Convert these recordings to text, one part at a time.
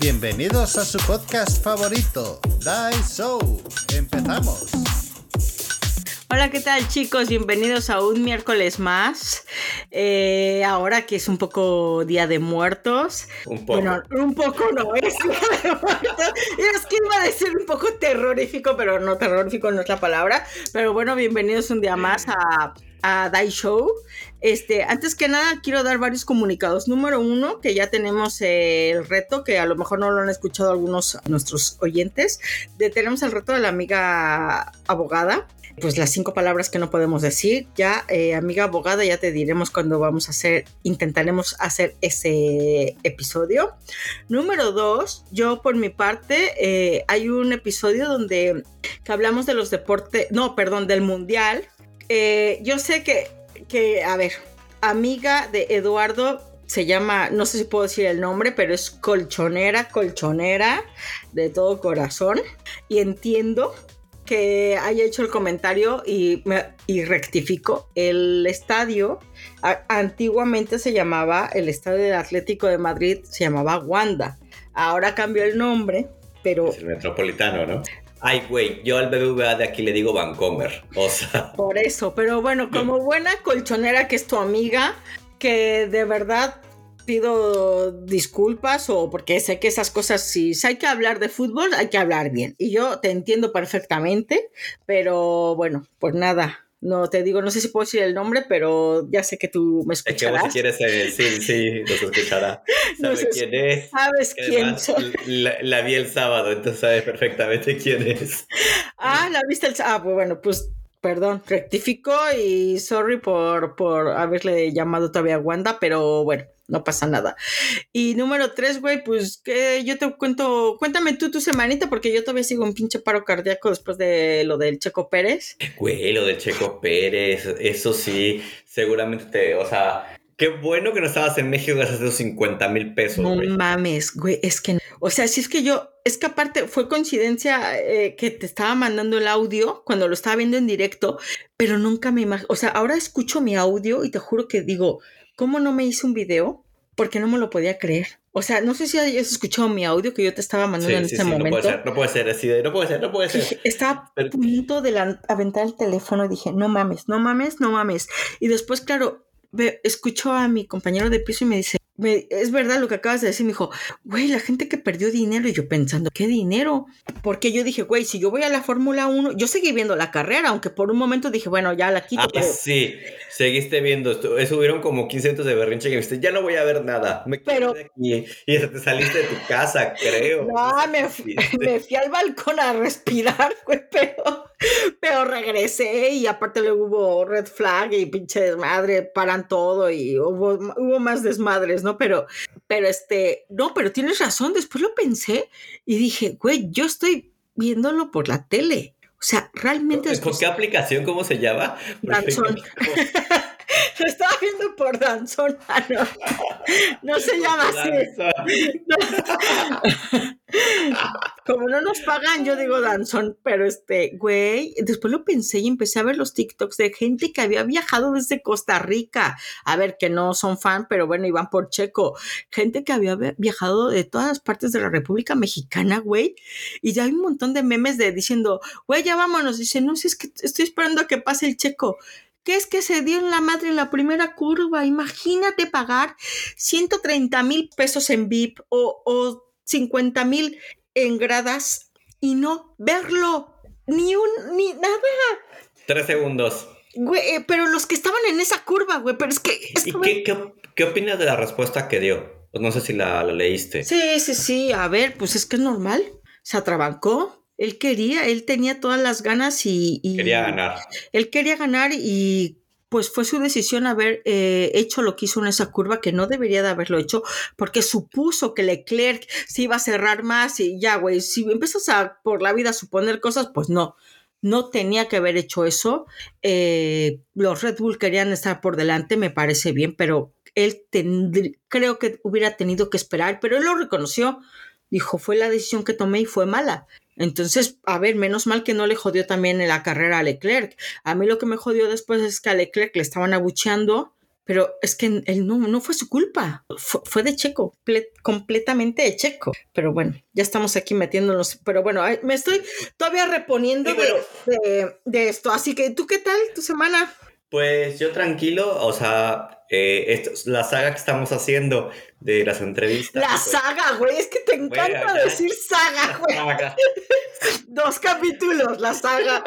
Bienvenidos a su podcast favorito, Die Show. Empezamos. Hola, ¿qué tal chicos? Bienvenidos a un miércoles más. Eh, ahora que es un poco Día de Muertos. Un poco. Bueno, un poco no es Día de Muertos. Es que iba a decir un poco terrorífico, pero no, terrorífico no es la palabra. Pero bueno, bienvenidos un día más a, a Die Show. Este, antes que nada, quiero dar varios comunicados. Número uno, que ya tenemos el reto, que a lo mejor no lo han escuchado algunos nuestros oyentes, de tenemos el reto de la amiga abogada pues las cinco palabras que no podemos decir. Ya, eh, amiga abogada, ya te diremos cuando vamos a hacer, intentaremos hacer ese episodio. Número dos, yo por mi parte, eh, hay un episodio donde que hablamos de los deportes, no, perdón, del mundial. Eh, yo sé que, que, a ver, amiga de Eduardo se llama, no sé si puedo decir el nombre, pero es colchonera, colchonera de todo corazón. Y entiendo que haya hecho el comentario y, y rectifico. El estadio antiguamente se llamaba, el estadio del Atlético de Madrid se llamaba Wanda. Ahora cambió el nombre, pero... Es el metropolitano, ¿no? Ay, güey, yo al BBVA de aquí le digo Vancomer, o sea... Por eso, pero bueno, como buena colchonera que es tu amiga, que de verdad pido disculpas o porque sé que esas cosas, si hay que hablar de fútbol, hay que hablar bien. Y yo te entiendo perfectamente, pero bueno, pues nada. No te digo, no sé si puedo decir el nombre, pero ya sé que tú me escucharás. Es que vos si quieres, eh, sí, sí, nos escuchará. ¿Sabes quién es? ¿Sabes quién la, la, vi el sábado, entonces sabes perfectamente quién es. Ah, la viste el sábado. Ah, pues bueno, pues perdón, rectifico y sorry por, por haberle llamado todavía Wanda, pero bueno, no pasa nada. Y número tres, güey, pues que yo te cuento, cuéntame tú tu semanita, porque yo todavía sigo un pinche paro cardíaco después de lo del Checo Pérez. Güey, lo del Checo Pérez, eso sí, seguramente te, o sea, Qué bueno que no estabas en México gracias a esos 50 mil pesos. No mames, güey, es que, o sea, si es que yo, es que aparte fue coincidencia eh, que te estaba mandando el audio cuando lo estaba viendo en directo, pero nunca me imagino, o sea, ahora escucho mi audio y te juro que digo, ¿cómo no me hice un video? Porque no me lo podía creer. O sea, no sé si hayas escuchado mi audio que yo te estaba mandando en este momento. No puede ser, no puede ser, así no puede ser, no puede ser. Estaba a punto de aventar el teléfono y dije, no mames, no mames, no mames. Y después, claro, escucho a mi compañero de piso y me dice, es verdad lo que acabas de decir, me dijo, güey, la gente que perdió dinero y yo pensando, ¿qué dinero? Porque yo dije, güey, si yo voy a la Fórmula 1, yo seguí viendo la carrera, aunque por un momento dije, bueno, ya la quito. Ah, sí, seguiste viendo, subieron como 15 de berrinche que me ya no voy a ver nada, me pero, aquí y te saliste de tu casa, creo. No, me, me fui al balcón a respirar, güey, pero pero regresé y aparte luego hubo red flag y pinche desmadre, paran todo y hubo, hubo más desmadres, ¿no? Pero, pero este, no, pero tienes razón, después lo pensé y dije, güey, yo estoy viéndolo por la tele. O sea, realmente... ¿Con qué aplicación? ¿Cómo se llama? Danzón. Lo estaba viendo por Danzón. Ah, no. no se llama así. Como no nos pagan, yo digo Danzón, pero este, güey, después lo pensé y empecé a ver los TikToks de gente que había viajado desde Costa Rica. A ver, que no son fan, pero bueno, iban por Checo. Gente que había viajado de todas las partes de la República Mexicana, güey. Y ya hay un montón de memes de diciendo, güey, ya vámonos. Dice, no, si es que estoy esperando a que pase el Checo. ¿Qué es que se dio en la madre en la primera curva? Imagínate pagar 130 mil pesos en VIP o 50 mil en gradas y no verlo. Ni un, ni nada. Tres segundos. Güey, eh, pero los que estaban en esa curva, güey, pero es que... ¿Y qué, opinas de la respuesta que dio? Pues no sé si la, la, leíste. Sí, sí, sí. A ver, pues es que es normal. Se atrabancó él quería, él tenía todas las ganas y, Quería ganar. Él quería ganar y pues fue su decisión haber eh, hecho lo que hizo en esa curva, que no debería de haberlo hecho, porque supuso que Leclerc se iba a cerrar más y ya, güey, si empiezas a por la vida a suponer cosas, pues no, no tenía que haber hecho eso. Eh, los Red Bull querían estar por delante, me parece bien, pero él creo que hubiera tenido que esperar, pero él lo reconoció. Dijo, fue la decisión que tomé y fue mala. Entonces, a ver, menos mal que no le jodió también en la carrera a Leclerc. A mí lo que me jodió después es que a Leclerc le estaban abucheando pero es que él no, no fue su culpa, fue, de Checo, completamente de Checo. Pero bueno, ya estamos aquí metiéndonos, pero bueno, me estoy todavía reponiendo de, de, esto. Así que, ¿tú qué tal tu semana? Pues yo tranquilo, o sea, eh, esto, la saga que estamos haciendo de las entrevistas. La pues, saga, güey, es que te encanta decir saga, güey. dos capítulos, la saga.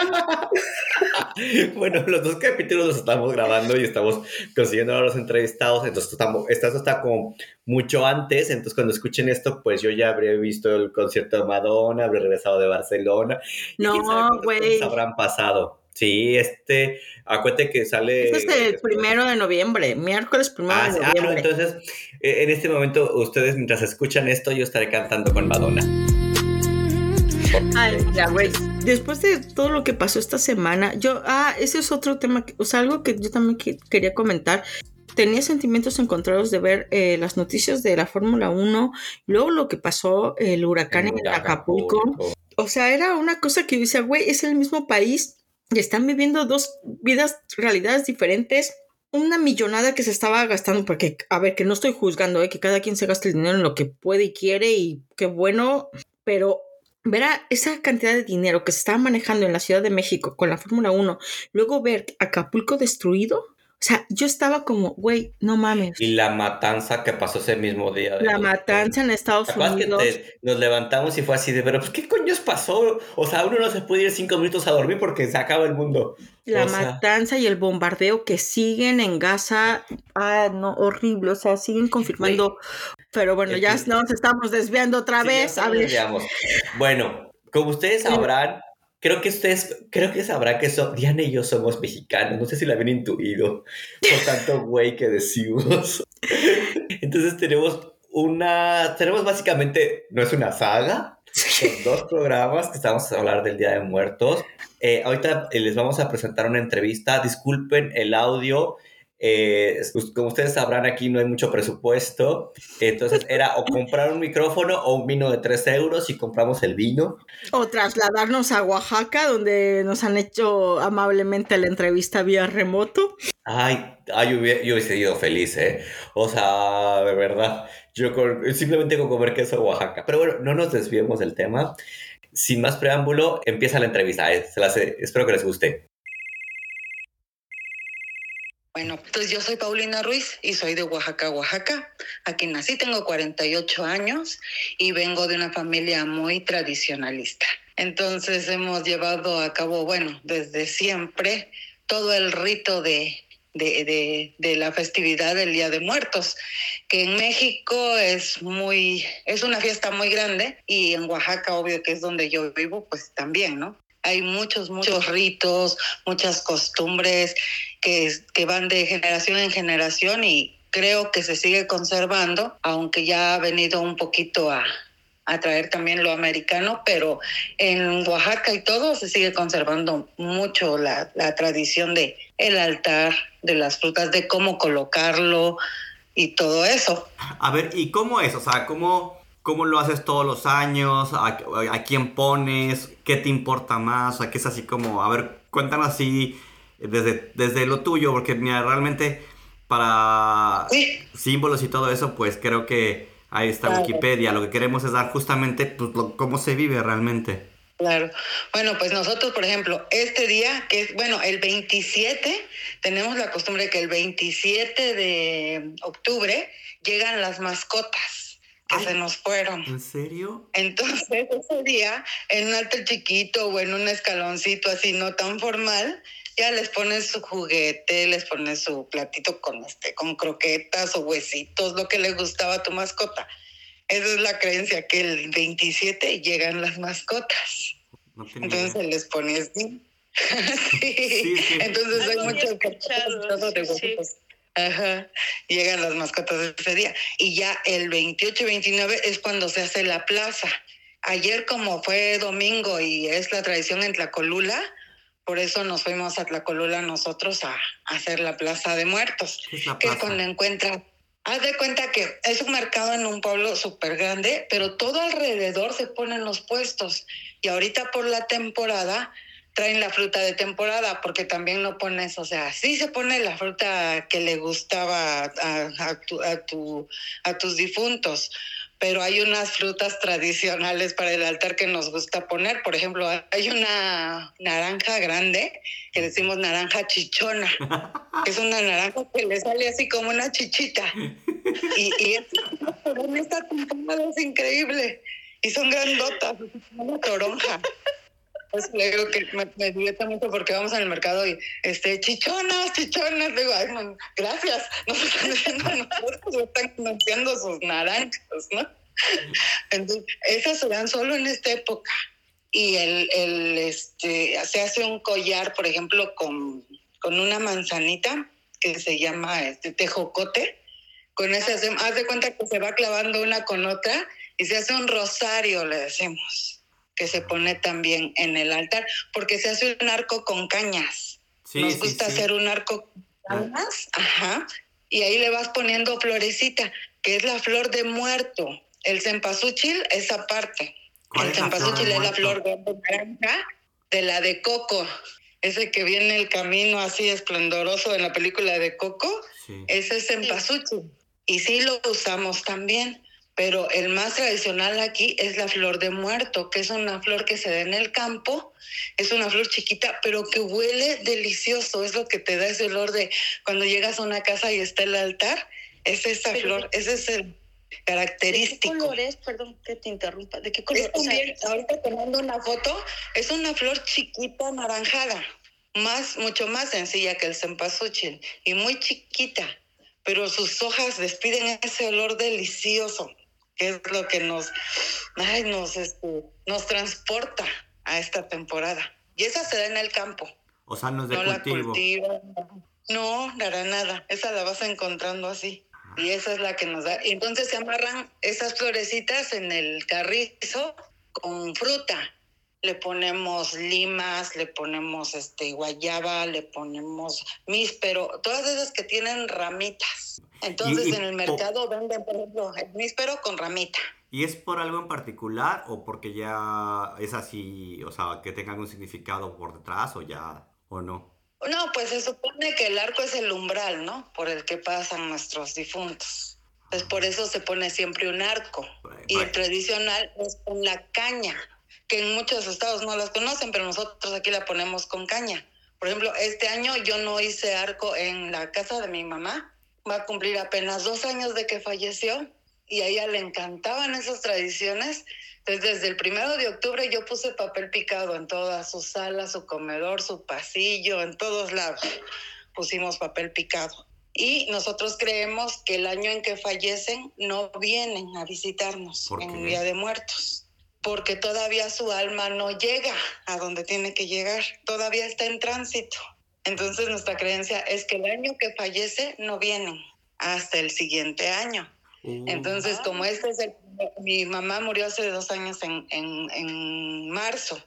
bueno, los dos capítulos los estamos grabando y estamos consiguiendo a los entrevistados, entonces estamos, esto está como mucho antes, entonces cuando escuchen esto, pues yo ya habré visto el concierto de Madonna, habré regresado de Barcelona. No, güey. habrán pasado. Sí, este, acuérdate que sale. Este es el primero de noviembre, miércoles primero de ah, noviembre. Ah, entonces, e, en este momento, ustedes mientras escuchan esto, yo estaré cantando con Madonna. Ay, ya, güey. Después de todo lo que pasó esta semana, yo, ah, ese es otro tema, o sea, algo que yo también quería comentar. Tenía sentimientos encontrados de ver eh, las noticias de la Fórmula 1, luego lo que pasó, el huracán en Acapulco. O sea, era una cosa que yo decía, güey, es el mismo país y están viviendo dos vidas, realidades diferentes. Una millonada que se estaba gastando, porque, a ver, que no estoy juzgando, ¿eh? que cada quien se gaste el dinero en lo que puede y quiere, y qué bueno, pero verá esa cantidad de dinero que se estaba manejando en la Ciudad de México con la Fórmula 1, luego ver Acapulco destruido, o sea, yo estaba como, güey, no mames. Y la matanza que pasó ese mismo día. la matanza en Estados Unidos. Que nos levantamos y fue así de, pero pues, ¿qué coño pasó? O sea, uno no se puede ir cinco minutos a dormir porque se acaba el mundo. La matanza y el bombardeo que siguen en Gaza, ah, no, horrible, o sea, siguen confirmando. Pero bueno, ya nos estamos desviando otra vez. A ver. Bueno, como ustedes sabrán, creo que ustedes, creo que sabrán que Diana y yo somos mexicanos, no sé si la habían intuido por tanto güey que decimos. Entonces tenemos una, tenemos básicamente, no es una saga, son dos programas que estamos a hablar del Día de Muertos. Eh, ahorita les vamos a presentar una entrevista, disculpen el audio, eh, como ustedes sabrán, aquí no hay mucho presupuesto. Entonces era o comprar un micrófono o un vino de 3 euros y compramos el vino. O trasladarnos a Oaxaca, donde nos han hecho amablemente la entrevista vía remoto. Ay, yo, hubiese ido feliz, ¿eh? O sea, de verdad. Yo simplemente con comer queso Oaxaca. Pero bueno, no nos desviemos del tema. Sin más preámbulo, empieza la entrevista. Eh, espero que les guste. Bueno, pues yo soy Paulina Ruiz y soy de Oaxaca, Oaxaca. Aquí nací, tengo 48 años y vengo de una familia muy tradicionalista. Entonces hemos llevado a cabo, bueno, desde siempre todo el rito de, de, de, la festividad del Día de Muertos, que en México es muy, es una fiesta muy grande y en Oaxaca, obvio que es donde yo vivo, pues también, ¿no? Hay muchos, muchos ritos, muchas costumbres que, que van de generación en generación y creo que se sigue conservando, aunque ya ha venido un poquito a, a traer también lo americano, pero en Oaxaca y todo se sigue conservando mucho la, la, tradición de el altar, de las frutas, de cómo colocarlo y todo eso. A ver, ¿y cómo es? O sea, ¿cómo, ¿Cómo lo haces todos los años? ¿A, quién pones? ¿Qué te importa más? ¿A qué es así como, a ver, cuéntanos así desde, desde lo tuyo, porque mira, realmente para símbolos y todo eso, pues creo que ahí está Wikipedia. Lo que queremos es dar justamente pues, cómo se vive realmente. Claro. Bueno, pues nosotros, por ejemplo, este día, que es, bueno, el 27, tenemos la costumbre que el 27 de octubre llegan las mascotas que se nos fueron. ¿En serio? Entonces, ese día, en un altar chiquito o en un escaloncito así no tan formal, ya les pones su juguete, les pones su platito con este, con croquetas o huesitos, lo que le gustaba a tu mascota. Esa es la creencia, que el 27 llegan las mascotas. Entonces les pones así. sí. Entonces hay muchos de Ajá, llegan las mascotas ese día. Y ya el 28 y 29 es cuando se hace la plaza. Ayer como fue domingo y es la tradición en Tlacolula, por eso nos fuimos a Tlacolula nosotros a, hacer la plaza de muertos, que es cuando Haz de cuenta que es un mercado en un pueblo súper grande, pero todo alrededor se ponen los puestos. Y ahorita por la temporada traen la fruta de temporada, porque también no pones, o sea, sí se pone la fruta que le gustaba a, a, tu, a, tu, a tus difuntos, pero hay unas frutas tradicionales para el altar que nos gusta poner. Por ejemplo, hay una naranja grande que decimos naranja chichona, es una naranja que le sale así como una chichita. Y, y es, esta temporada es increíble. Y son grandotas, una toronja. Pues le que me, me divierte mucho porque vamos al mercado y, este, chichonas, chichonas, digo, ay, gracias, nos están diciendo nosotros, están conociendo sus naranjas, ¿no? Entonces, esas se dan solo en esta época. Y el, el, este, se hace un collar, por ejemplo, con, con una manzanita que se llama este, tejocote. Con ese, haz de cuenta que se va clavando una con otra y se hace un rosario, le decimos que se pone también en el altar, porque se hace un arco con cañas. Sí, Nos gusta sí, sí. hacer un arco con cañas, ajá, y ahí le vas poniendo florecita, que es la flor de muerto. El cempasúchil, esa parte. El cempasúchil es la flor de naranja de la de coco. Ese que viene el camino así esplendoroso en la película de Coco, ese es cempasúchil. Y sí lo usamos también pero el más tradicional aquí es la flor de muerto, que es una flor que se da en el campo, es una flor chiquita, pero que huele delicioso, es lo que te da ese olor de cuando llegas a una casa y está el altar, es esa pero, flor, ese es el característico. ¿De qué color es? Perdón que te interrumpa, ¿de qué color es? O sea, ahorita te mando una foto, es una flor chiquita anaranjada, más, mucho más sencilla que el cempasúchil y muy chiquita, pero sus hojas despiden ese olor delicioso que es lo que nos, ay, nos, este, nos transporta a esta temporada. Y esa se da en el campo. O sea, no es de no cultivo. La cultiva, no, para nada. Esa la vas encontrando así. Y esa es la que nos da. Y entonces se amarran esas florecitas en el carrizo con fruta. Le ponemos limas, le ponemos este guayaba, le ponemos míspero, todas esas que tienen ramitas. Entonces Y- y en el mercado venden, por ejemplo, el míspero con ramita. ¿Y es por algo en particular o porque ya es así, o sea, que tenga algún significado por detrás o ya, o no? No, pues se supone que el arco es el umbral, ¿no? Por el que pasan nuestros difuntos. Entonces por eso se pone siempre un arco. Y el tradicional es con la caña, que en muchos estados no las conocen, pero nosotros aquí la ponemos con caña. Por ejemplo, este año yo no hice arco en la casa de mi mamá. Va a cumplir apenas dos años de que falleció y a ella le encantaban esas tradiciones. Entonces, desde el primero de octubre yo puse papel picado en toda su sala, su comedor, su pasillo, en todos lados. Pusimos papel picado. Y nosotros creemos que el año en que fallecen no vienen a visitarnos ¿Por en? Día de Muertos, porque todavía su alma no llega a donde tiene que llegar, todavía está en tránsito. Entonces nuestra creencia es que el año que fallece no vienen hasta el siguiente año. Uh, Entonces, como este es el, mi mamá murió hace dos años en, en, en marzo.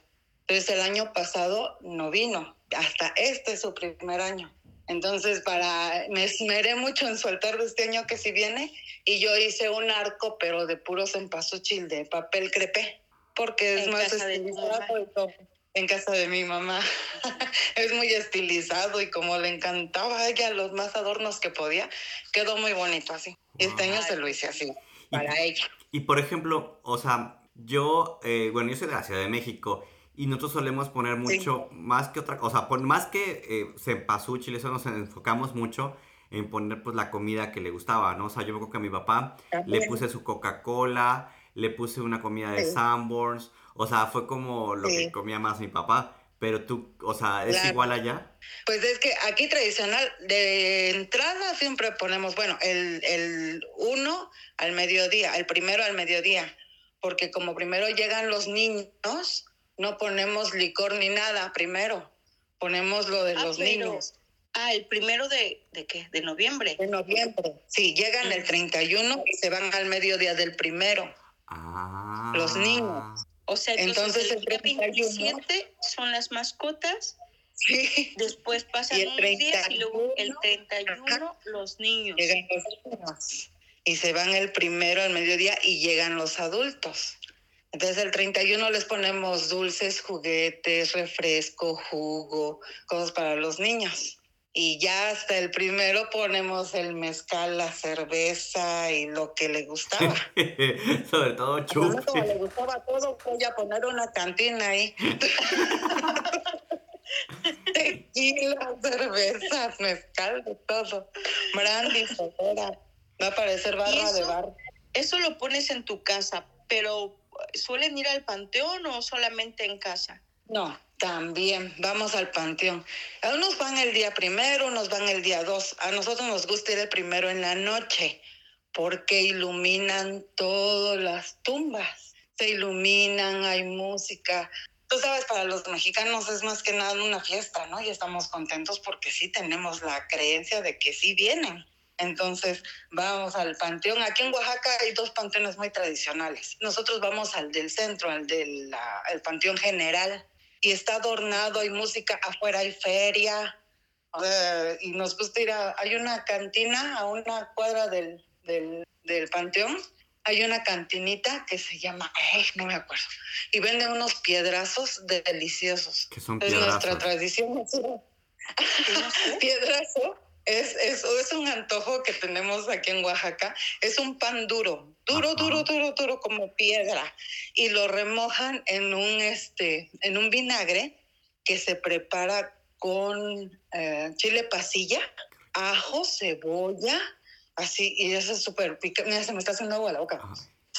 Entonces el año pasado no vino. Hasta este es su primer año. Entonces, para me esmeré mucho en su altar de este año que si viene y yo hice un arco, pero de puro cempasúchil de papel crepé, porque es En más estilizado y todo. En casa de mi mamá. es muy estilizado y como le encantaba a ella los más adornos que podía, quedó muy bonito así. Y este año se lo hice así, para ella. Y por ejemplo, o sea, yo, eh, bueno, yo soy de la Ciudad de México y nosotros solemos poner mucho, más que otra, o sea, pon- más que eh, cempasúchil, eso nos enfocamos mucho en poner pues la comida que le gustaba, ¿no? O sea, yo me acuerdo que a mi papá le También. puse su Coca-Cola, le puse una comida de Sí. Sanborns, o sea, fue como lo Sí. que comía más mi papá, pero tú, o sea, ¿es Claro. igual allá? Pues es que aquí tradicional, de entrada siempre ponemos, bueno, el, el uno al mediodía, el primero al mediodía, porque como primero llegan los niños, no ponemos licor ni nada primero, ponemos lo de Ah, los pero- niños. Ah, el primero de, ¿de qué? De noviembre. De noviembre. Sí, llegan el 31 y se van al mediodía del primero. Ah. Los niños. O sea, entonces, Entonces, el día 31 27 son las mascotas, Sí, después pasan unos días y luego el 31, 31 los niños. llegan los niños. Y se van el primero al mediodía y llegan los adultos. Entonces el 31 les ponemos dulces, juguetes, refresco, jugo, cosas para los niños. Y ya hasta el primero ponemos el mezcal, la cerveza y lo que le gustaba. Sobre todo chupe. como le gustaba todo, voy a poner una cantina ahí. Tequila, cerveza, mezcal, de todo. Brandy, sodera. Va a parecer barra ¿Y de bar. Eso lo pones en tu casa, pero ¿suelen ir al panteón o solamente en casa? No, también vamos al panteón. A Unos van el día primero, unos van el día dos. A nosotros nos gusta ir el primero en la noche porque iluminan todas las tumbas. Se iluminan, hay música. Tú sabes, para los mexicanos es más que nada una fiesta, ¿no? Y estamos contentos porque sí tenemos la creencia de que sí vienen. Entonces vamos al panteón. Aquí en Oaxaca hay dos panteones muy tradicionales. Nosotros vamos al del centro, al del panteón general. Y está adornado, hay música, afuera hay feria. eh, y nos gusta ir a... Hay una cantina a una cuadra del, del, del panteón. Hay una cantinita que se llama... Ay, no me acuerdo. Y venden unos piedrazos deliciosos. Que son Es nuestra piedrazos. tradición. Piedrazo es, es, es un antojo que tenemos aquí en Oaxaca. Es un pan duro, duro, Ajá. duro, duro, duro, como piedra. Y lo remojan en un, este, en un vinagre que se prepara con eh, chile pasilla, ajo, cebolla, así, y eso es súper picante. Mira, se me está haciendo agua la boca. Ajá.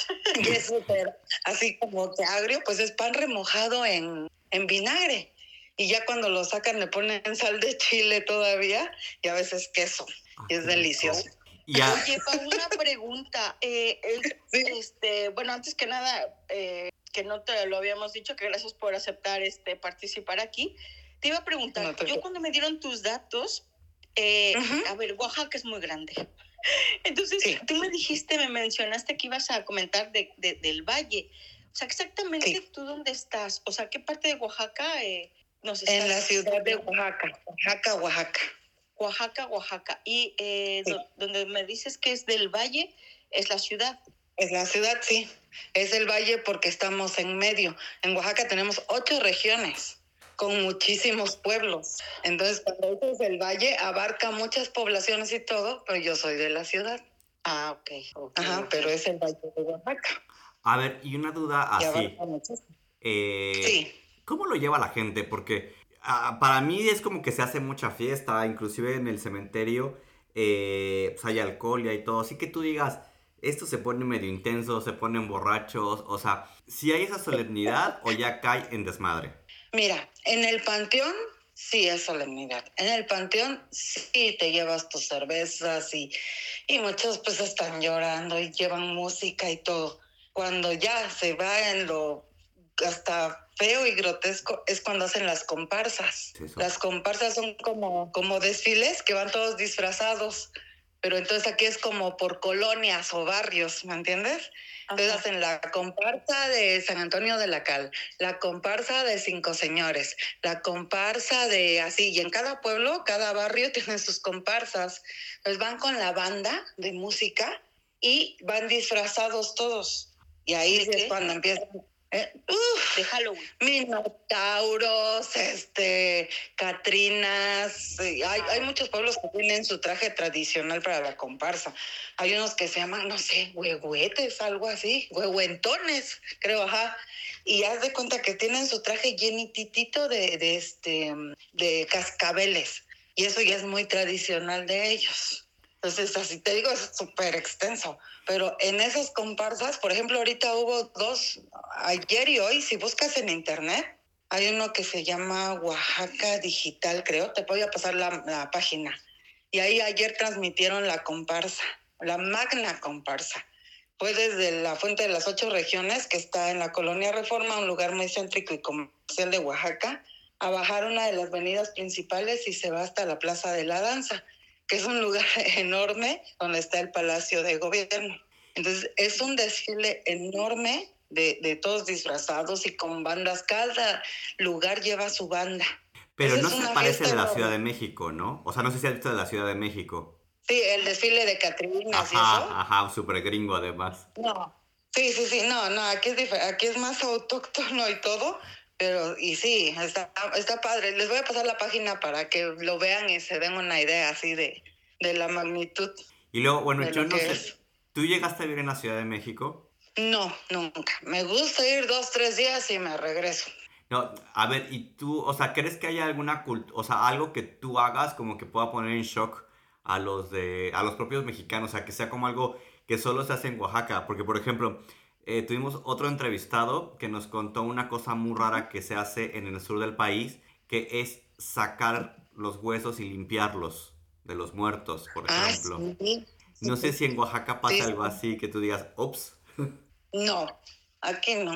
Y es súper así como que agrio, pues es pan remojado en, en vinagre. Y ya cuando lo sacan le ponen sal de chile todavía y a veces queso. Y es Ah, delicioso. Y a- Oye, Pau, una pregunta. Eh, el- Sí. este, bueno, antes que nada, eh, que no te lo habíamos dicho, que gracias por aceptar este participar aquí. Te iba a preguntar, No yo cuando me dieron tus datos, eh, Ujú. a ver, Oaxaca es muy grande. Entonces, Sí. tú me dijiste, me mencionaste que ibas a comentar de, de- del valle. O sea, exactamente Sí. tú dónde estás. O sea, ¿qué parte de Oaxaca eh, nos En la ciudad de Oaxaca, Oaxaca, Oaxaca. Oaxaca, Oaxaca. Y eh, Sí. donde me dices que es del valle, es la ciudad. Es la ciudad, sí. Es el valle porque estamos en medio. En Oaxaca tenemos ocho regiones con muchísimos pueblos. Entonces, cuando dices el valle, abarca muchas poblaciones y todo, pero yo soy de la ciudad. Ah, ok. ok, Ajá, pero es el valle de Oaxaca. a ver, y una duda Y así. abarca muchísimo. eh, Sí. ¿Cómo lo lleva la gente? Porque ah, para mí es como que se hace mucha fiesta, inclusive en el cementerio eh, pues hay alcohol y hay todo. Así que tú digas, esto se pone medio intenso, se ponen borrachos, o sea, si hay esa solemnidad o ya cae en desmadre. Mira, en el panteón sí es solemnidad. En el panteón sí te llevas tus cervezas y, y muchos pues están llorando y llevan música y todo. Cuando ya se va en lo hasta feo y grotesco es cuando hacen las comparsas. Eso. Las comparsas son como, como desfiles que van todos disfrazados. Pero entonces aquí es como por colonias o barrios, ¿me entiendes? Entonces Ajá. hacen la comparsa de San Antonio de la Cal, la comparsa de Cinco Señores, la comparsa de así, y en cada pueblo, cada barrio tiene sus comparsas. Entonces van con la banda de música y van disfrazados todos. Y ahí ¿De sí es cuando empiezan. Eh, uf, De Halloween. Minotauros, este, Catrinas, hay, hay muchos pueblos que tienen su traje tradicional para la comparsa. Hay unos que se llaman, no sé, huehuetes, algo así, huehuentones, creo, ajá. Y haz de cuenta que tienen su traje llenititito de, de, este, de cascabeles. Y eso ya es muy tradicional de ellos. Entonces, así te digo, es súper extenso. Pero en esas comparsas, por ejemplo, ahorita hubo dos, ayer y hoy, si buscas en internet, hay uno que se llama Oaxaca Digital, creo. Te voy a pasar la, la página. Y ahí ayer transmitieron la comparsa, la magna comparsa. Fue desde la Fuente de las Ocho Regiones, que está en la Colonia Reforma, un lugar muy céntrico y comercial de Oaxaca, a bajar una de las avenidas principales y se va hasta la Plaza de la Danza que es un lugar enorme donde está el Palacio de Gobierno. Entonces, es un desfile enorme de, de todos disfrazados y con bandas. Cada lugar lleva su banda. Pero Esa no se parece de la. Ciudad de México, ¿no? O sea, no sé si has visto de la Ciudad de México. Sí, el desfile de Catrinas y eso. Ajá, ajá, súper gringo además. No, Sí, sí, sí, no, no, aquí es, aquí es más autóctono y todo, pero y sí, está, está padre. Les voy a pasar la página para que lo vean y se den una idea así de, de la magnitud. Y luego, bueno, yo no sé, es. ¿tú llegaste a vivir en la Ciudad de México? No, nunca. Me gusta ir dos, tres días y me regreso. No, a ver, y tú, o sea, ¿crees que haya alguna cultura, o sea, algo que tú hagas como que pueda poner en shock a los de, a los propios mexicanos, o sea, que sea como algo que solo se hace en Oaxaca? Porque, por ejemplo, eh, tuvimos otro entrevistado que nos contó una cosa muy rara que se hace en el sur del país, que es sacar los huesos y limpiarlos de los muertos, por Ah, ejemplo. sí. No sé si en Oaxaca pasa Sí. algo así, que tú digas, ups, No, aquí no.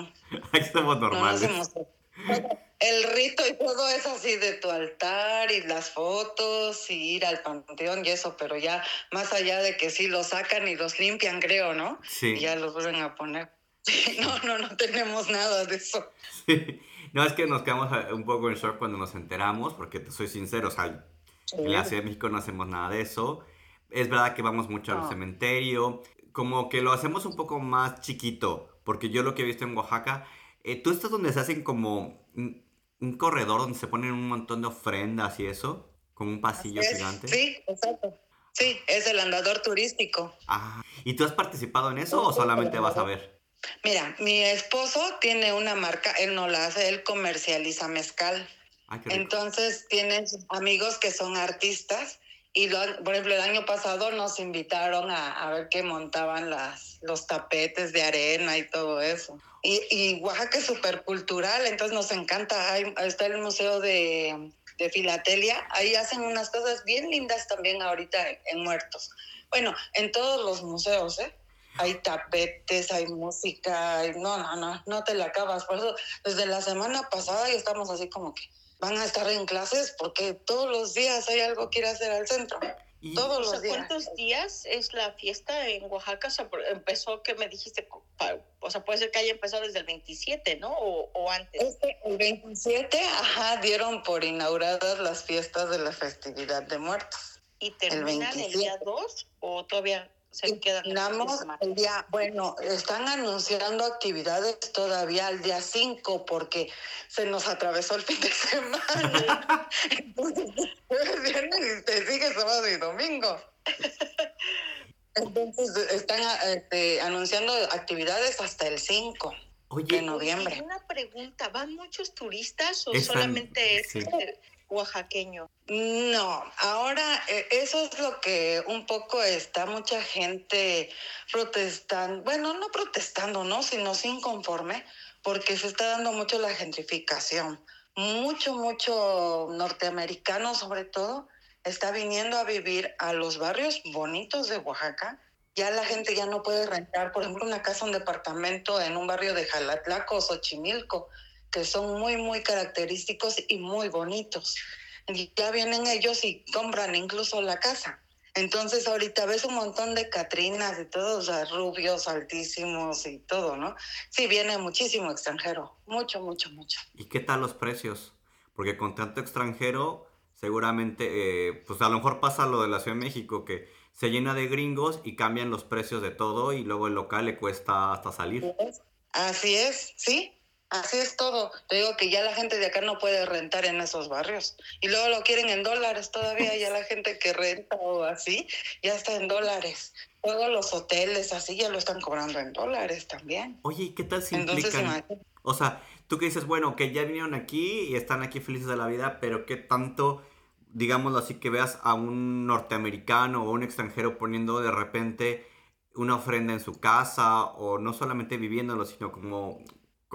aquí estamos No, no normales. hacemos. El rito y todo es así de tu altar y las fotos y ir al panteón y eso, pero ya más allá de que sí los sacan y los limpian, creo, ¿no? Sí. Y ya los vuelven a poner. Sí, no, no, no tenemos nada de eso. Sí. No, es que nos quedamos eh, un poco en shock cuando nos enteramos, porque te soy sincero, o sea, en la Ciudad de México no hacemos nada de eso. Es verdad que vamos mucho al cementerio, como que lo hacemos un poco más chiquito, porque yo lo que he visto en Oaxaca, eh, tú estás donde se hacen como un, un corredor donde se ponen un montón de ofrendas y eso, como un pasillo Es- gigante. Sí, exacto. Sí, es el andador turístico. Ah, ¿y tú has participado en eso o solamente vas a ver? Mira, mi esposo tiene una marca, él no la hace, él comercializa mezcal. Rico. Entonces tienen sus amigos que son artistas y lo, por ejemplo el año pasado nos invitaron a, a ver que montaban las, los tapetes de arena y todo eso. Y, y Oaxaca es súper cultural, entonces nos encanta. Hay- está el Museo de, de Filatelia, ahí hacen unas cosas bien lindas también ahorita en, en Muertos. Bueno, en todos los museos, ¿eh? Hay tapetes, hay música, hay- no, no, no, no te la acabas. Por eso, desde la semana pasada ya estamos así como que van a estar en clases porque todos los días hay algo que ir a hacer al centro. Y- Todos O los sea, días. ¿cuántos días es la fiesta en Oaxaca? O sea, empezó, que me dijiste? O sea, puede ser que haya empezado desde el 27, ¿no? O, o antes. Este, el 27, ajá, dieron por inauguradas las fiestas de la festividad de muertos. ¿Y terminan el, 27. día 2 o todavía se quedan el día, bueno, están anunciando actividades todavía al día 5 porque se nos atravesó el fin de semana. Entonces, viernes y te sigue sábado y domingo. Entonces, están este, anunciando actividades hasta el 5 de noviembre. Y una pregunta, ¿van muchos turistas o Están- solamente es sí. Oaxaqueño? No, ahora eh, eso es lo que un poco está mucha gente protestando, bueno, no protestando, ¿no? Sino inconforme, porque se está dando mucho la gentrificación. Mucho, mucho norteamericano sobre todo está viniendo a vivir a los barrios bonitos de Oaxaca. Ya la gente ya no puede rentar, por ejemplo, una casa, un departamento en un barrio de Jalatlaco o Xochimilco, que son muy, muy característicos y muy bonitos. Ya vienen ellos y compran incluso la casa. Entonces ahorita ves un montón de Catrinas y todos, o sea, rubios, altísimos y todo, ¿no? Sí, viene muchísimo extranjero, mucho, mucho, mucho. ¿Y qué tal los precios? Porque con tanto extranjero, seguramente, eh, pues a lo mejor pasa lo de la Ciudad de México, que se llena de gringos y cambian los precios de todo y luego el local le cuesta hasta salir. Así es, sí, así es todo. Te digo que ya la gente de acá no puede rentar en esos barrios. Y luego lo quieren en dólares todavía, ya la gente que renta o así, ya está en dólares. Todos los hoteles así ya lo están cobrando en dólares también. Oye, ¿y qué tal si Entonces, implican? O sea, tú que dices, bueno, que ya vinieron aquí y están aquí felices de la vida, pero qué tanto, digámoslo así, que veas a un norteamericano o un extranjero poniendo de repente una ofrenda en su casa o no solamente viviéndolo, sino como,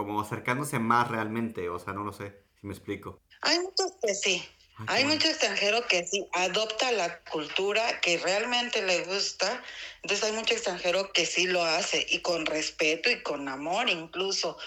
como acercándose más realmente, o sea, no lo sé si me explico. Hay muchos que sí. Hay mucho extranjero que sí adopta la cultura que realmente le gusta. Entonces hay mucho extranjero que sí lo hace y con respeto y con amor incluso.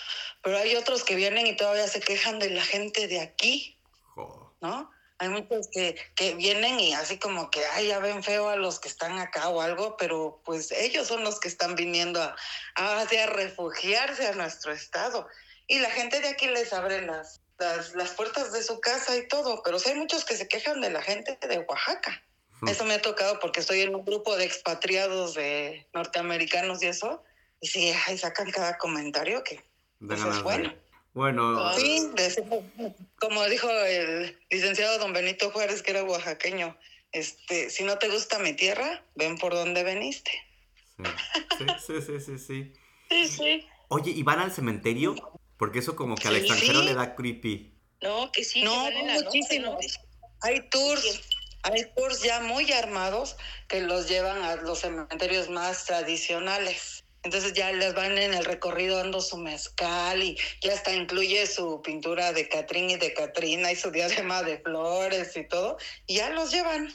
Pero hay otros que vienen y todavía se quejan de la gente de aquí, Jo. ¿no? Hay muchos que, que vienen y así como que, ay, ya ven feo a los que están acá o algo, pero pues ellos son los que están viniendo a, a, refugiarse a nuestro estado. Y la gente de aquí les abre las, las, las puertas de su casa y todo, pero sí hay muchos que se quejan de la gente de Oaxaca. Hmm. Eso me ha tocado porque estoy en un grupo de expatriados de norteamericanos y eso. Y sí, ahí sacan cada comentario que De Eso ganas es de- bueno. Sí, como dijo el licenciado don Benito Juárez, que era oaxaqueño, este, si no te gusta mi tierra, ven por donde veniste. sí, sí, sí, sí, sí, sí. Oye, ¿y van al cementerio? Porque eso como que al Sí. extranjero Sí. le da creepy. No, que sí, que No, la noche, muchísimo. ¿no? Hay tours, hay tours ya muy armados que los llevan a los cementerios más tradicionales. Entonces ya les van en el recorrido dando su mezcal y ya hasta incluye su pintura de Catrín y de Catrina y su diadema de flores y todo, y ya los llevan.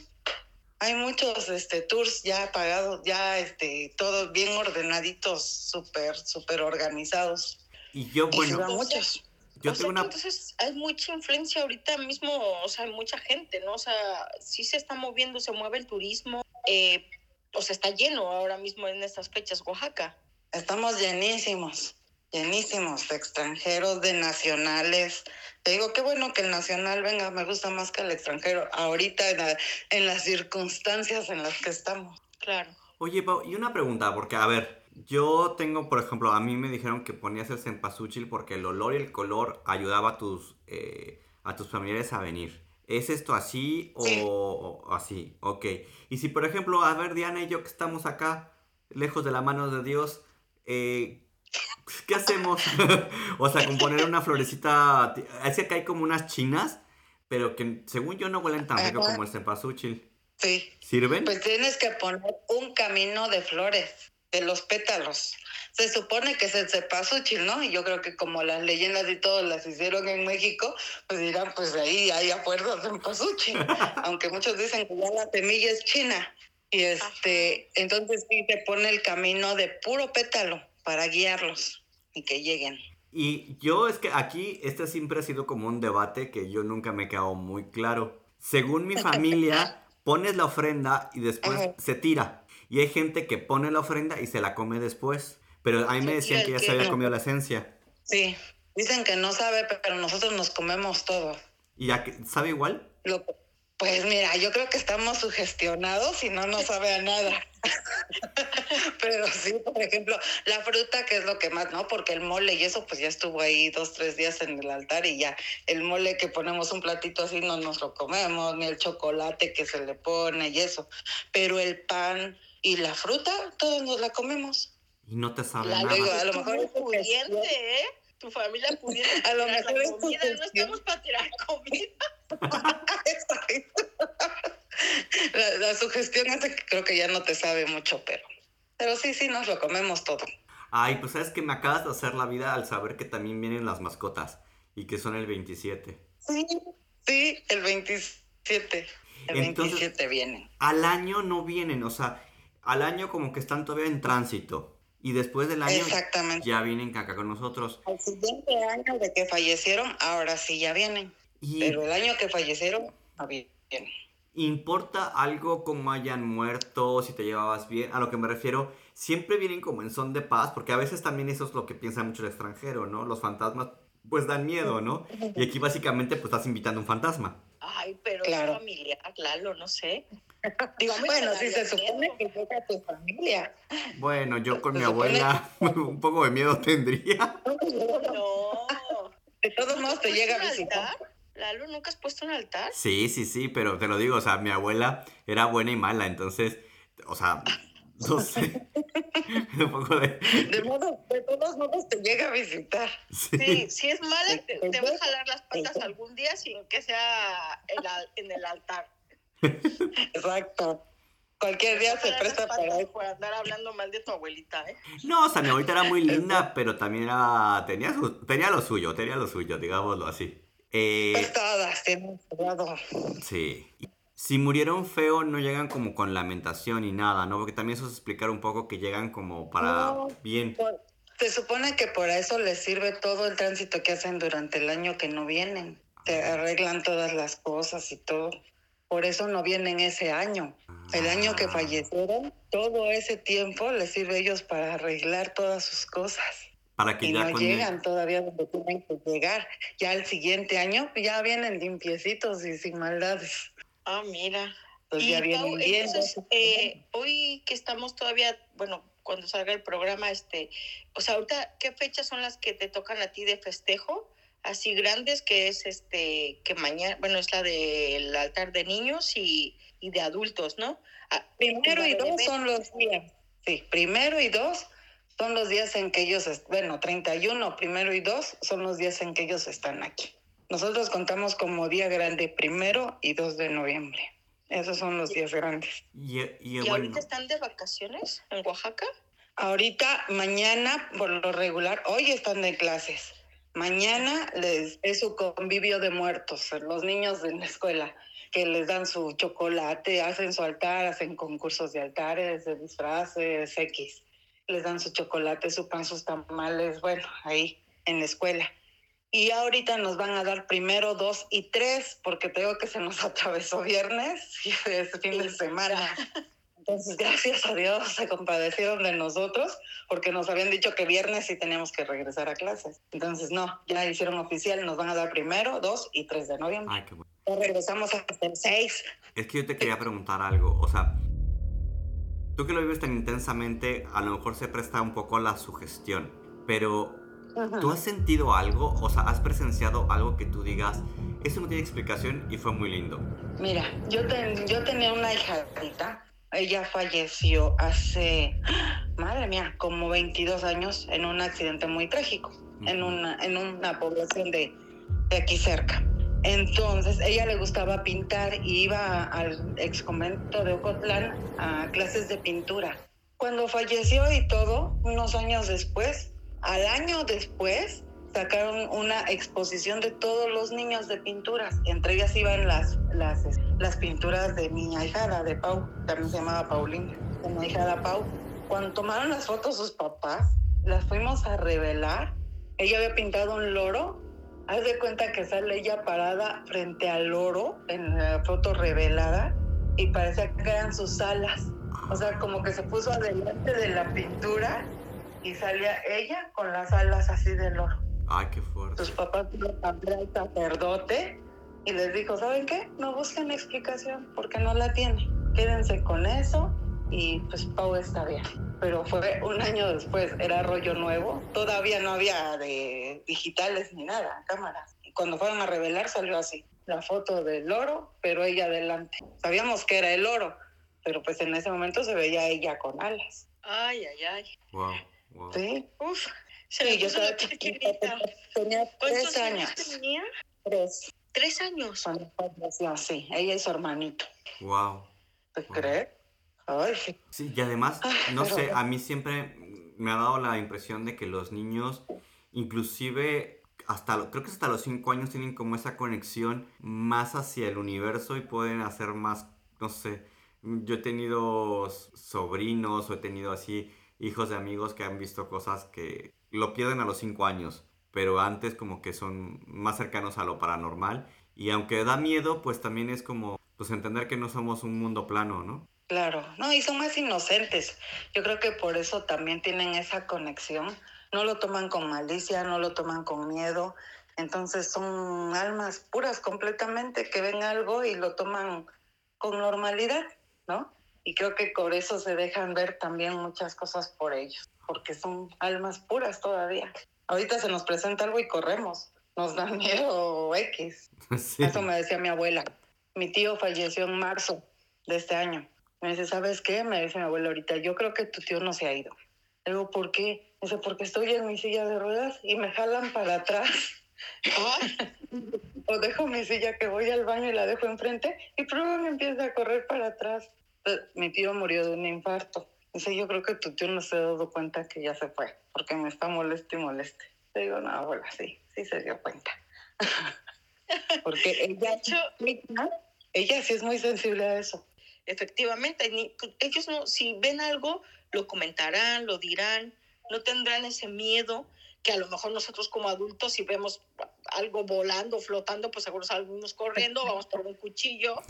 Hay muchos este, tours ya pagados, ya este, todos bien ordenaditos, súper, súper organizados. Y yo, Y bueno, van muchos. yo o sea una... entonces hay mucha influencia ahorita mismo, o sea, hay mucha gente, ¿no? O sea, sí se está moviendo, se mueve el turismo, eh, o sea, está lleno ahora mismo en estas fechas Oaxaca. Estamos llenísimos, llenísimos de extranjeros, de nacionales. Te digo, qué bueno que el nacional venga, me gusta más que el extranjero, ahorita en, la- en las circunstancias en las que estamos. Claro. Oye, Pau, y una pregunta, porque a ver, yo tengo, por ejemplo, a mí me dijeron que ponías el cempasúchil porque el olor y el color ayudaba a tus, eh, a tus familiares a venir. ¿Es esto así o, Sí. o así? Ok. Y si, por ejemplo, a ver, Diana y yo que estamos acá, lejos de la mano de Dios, eh, ¿qué hacemos? o sea, con poner una florecita, es que acá hay como unas chinas, pero que según yo no huelen tan rico como el cempasúchil. Sí, ¿Sirven? pues tienes que poner un camino de flores, de los pétalos. Se supone que es el cempasúchil, ¿no? Y yo creo que como las leyendas y todo las hicieron en México, pues dirán, pues ahí hay acuerdos de cempasúchil. Aunque muchos dicen que ya la semilla es china. Y este, entonces sí se pone el camino de puro pétalo para guiarlos y que lleguen. Y yo es que aquí este siempre ha sido como un debate que yo nunca me he quedado muy claro. Según mi familia, pones la ofrenda y después Ajá. se tira. Y hay gente que pone la ofrenda y se la come después. Pero a mí me decían que ya se había comido la esencia. Sí, dicen que no sabe, pero nosotros nos comemos todo. ¿Y ya que- sabe igual? Lo- pues mira, yo creo que estamos sugestionados y no nos sabe a nada. Pero sí, por ejemplo, la fruta, que es lo que más, ¿no? Porque el mole y eso, pues ya estuvo ahí dos, tres días en el altar y ya el mole que ponemos un platito así no nos lo comemos, ni el chocolate que se le pone y eso. Pero el pan y la fruta, todos nos la comemos. Y no te sabe La nada. digo, a lo mejor es pudiente. ¿eh? Tu familia pudiente. A lo la mejor es tu comida, No estamos para tirar comida. Exacto. La, la sugestión es de que creo que ya no te sabe mucho, pero, pero sí, sí, nos lo comemos todo. Ay, pues sabes que me acabas de hacer la vida al saber que también vienen las mascotas. Y que son el 27. Sí, sí, el 27. El Entonces- 27 viene. Al año no vienen, o sea, al año como que están todavía en tránsito. Y después del año Exactamente. ya vienen acá con nosotros. Al siguiente año de que fallecieron, ahora sí ya vienen. Y Pero el año que fallecieron, no vienen. importa algo como hayan muerto, si te llevabas bien. A lo que me refiero, siempre vienen como en son de paz, porque a veces también eso es lo que piensa mucho el extranjero, ¿no? Los fantasmas pues dan miedo, ¿no? Y aquí básicamente pues estás invitando a un fantasma. Ay, pero Claro. es familiar, claro, no sé. Digo, Bueno, sí se supone que llega tu familia. Bueno, yo con mi abuela un poco de miedo tendría. No. De todos modos te ¿Has llega a visitar. Lalo, ¿nunca has puesto un altar? Sí, sí, sí, pero te lo digo, o sea, mi abuela era buena y mala, entonces, o sea, no sé. un poco de... De, modo, de todos modos te llega a visitar. Sí. Sí, si es mala, te, te va a jalar las patas algún día sin que sea en, al- en el altar. Exacto. Cualquier día se presta para eso. Andar hablando mal de tu abuelita, ¿eh? No, o sea, mi abuelita era muy linda, pero también era, tenía, su- tenía lo suyo, tenía lo suyo, digámoslo así. Eh, Pues todas sí. Si murieron feo, no llegan como con lamentación y nada, ¿no? Porque también eso es explicar un poco que llegan como para No. bien. Por- Se supone que por eso les sirve todo el tránsito que hacen durante el año que no vienen. Se arreglan todas las cosas y todo. Por eso no vienen ese año. El año que Ah. fallecieron, todo ese tiempo les sirve a ellos para arreglar todas sus cosas. Para que Y ya no llegan todavía donde tienen que llegar. Ya el siguiente año ya vienen limpiecitos y sin maldades. Ah, mira. Pues y ya vienen Pau, bien. entonces, eh, hoy que estamos todavía, bueno, cuando salga el programa, este, o sea, ahorita, ¿qué fechas son las que te tocan a ti de festejo? Así grandes, que es este, que mañana, bueno, es la del altar de niños y, y de adultos, ¿no? Ah, Primero y dos son los días. Sí, primero y dos son los días en que ellos, bueno, 31, primero y dos son los días en que ellos están aquí. Nosotros contamos como día grande primero y 2 de noviembre. Esos son los días grandes. Y, y, ¿Y bueno, ahorita están de vacaciones en Oaxaca? Ahorita, mañana, por lo regular, hoy están de clases. Mañana les es su convivio de muertos, los niños de la escuela, que les dan su chocolate, hacen su altar, hacen concursos de altares, de disfraces, X. Les dan su chocolate, su pan, sus tamales, bueno, ahí en la escuela. Y ahorita nos van a dar primero dos y tres, porque tengo que se nos atravesó viernes y es fin de semana. Entonces, gracias a Dios se compadecieron de nosotros porque nos habían dicho que viernes sí teníamos que regresar a clases. Entonces, no, ya hicieron oficial, nos van a dar primero, dos y tres de noviembre. ay, qué bueno. Ya regresamos hasta el 6. Es que yo te quería preguntar algo, o sea, tú que lo vives tan intensamente, a lo mejor se presta un poco a la sugestión, pero ¿tú has sentido algo? O sea, ¿has presenciado algo que tú digas, eso no tiene explicación y fue muy lindo? Mira, yo, ten- yo tenía una hijadita, ella falleció hace, madre mía, como 22 años en un accidente muy trágico, en una, en una población de, de aquí cerca. Entonces, ella le gustaba pintar y iba al ex convento de Ocotlán a clases de pintura. Cuando falleció y todo, unos años después, al año después, sacaron una exposición de todos los niños de pinturas. Entre ellas iban las, las, las pinturas de mi ahijada, de Pau, también se llamaba Paulina, de mi ahijada Pau. Cuando tomaron las fotos sus papás, las fuimos a revelar. Ella había pintado un loro. Haz de cuenta que sale ella parada frente al loro en la foto revelada y parecía que eran sus alas. O sea, como que se puso adelante de la pintura y salía ella con las alas así del loro Ay, qué fuerte. sus papás fueron a ver al sacerdote y les dijo, ¿saben qué? No busquen explicación porque no la tiene. Quédense con eso y pues Pau está bien. Pero fue un año después, era rollo nuevo. Todavía no había de digitales ni nada, cámaras. Y cuando fueron a revelar salió así, la foto del loro, pero ella adelante. Sabíamos que era el loro, pero pues en ese momento se veía ella con alas. Ay, ay, ay. Wow, wow. Sí, Uf, sí yo estaba chiquita, tenía ¿Cuántos tres años. tenía? Tres. Tres años. Sí, ella y su hermanito. Wow. ¿Te Wow. crees? Ay, sí. Sí, y además, Ay, no pero- sé, a mí siempre me ha dado la impresión de que los niños, inclusive hasta, creo que hasta los 5 años tienen como esa conexión más hacia el universo y pueden hacer más, no sé, yo he tenido sobrinos o he tenido así hijos de amigos que han visto cosas que lo pierden a los 5 años, pero antes como que son más cercanos a lo paranormal y aunque da miedo, pues también es como, pues entender que no somos un mundo plano, ¿no? Claro, no, y son más inocentes. Yo creo que por eso también tienen esa conexión. No lo toman con malicia, no lo toman con miedo. Entonces son almas puras completamente que ven algo y lo toman con normalidad, ¿no? Y creo que por eso se dejan ver también muchas cosas por ellos, porque son almas puras todavía. Ahorita se nos presenta algo y corremos. Nos da miedo X. Sí. Eso me decía mi abuela. Mi tío falleció en marzo de este año. Me dice, ¿sabes qué? Me dice mi abuela ahorita, yo creo que tu tío no se ha ido. Le digo, ¿por qué? Me dice, porque estoy en mi silla de ruedas y me jalan para atrás. o dejo mi silla que voy al baño y la dejo enfrente y prueba me empieza a correr para atrás. Mi tío murió de un infarto. Dice, yo creo que tu tío no se ha dado cuenta que ya se fue, porque me está molesto y moleste. Le digo, no, abuela, sí, sí se dio cuenta. porque ella, De hecho, ella sí es muy sensible a eso. efectivamente, ni- pues, ellos no, si ven algo, lo comentarán, lo dirán, no tendrán ese miedo que a lo mejor nosotros como adultos si vemos algo volando, flotando, pues seguro salimos corriendo, vamos por un cuchillo,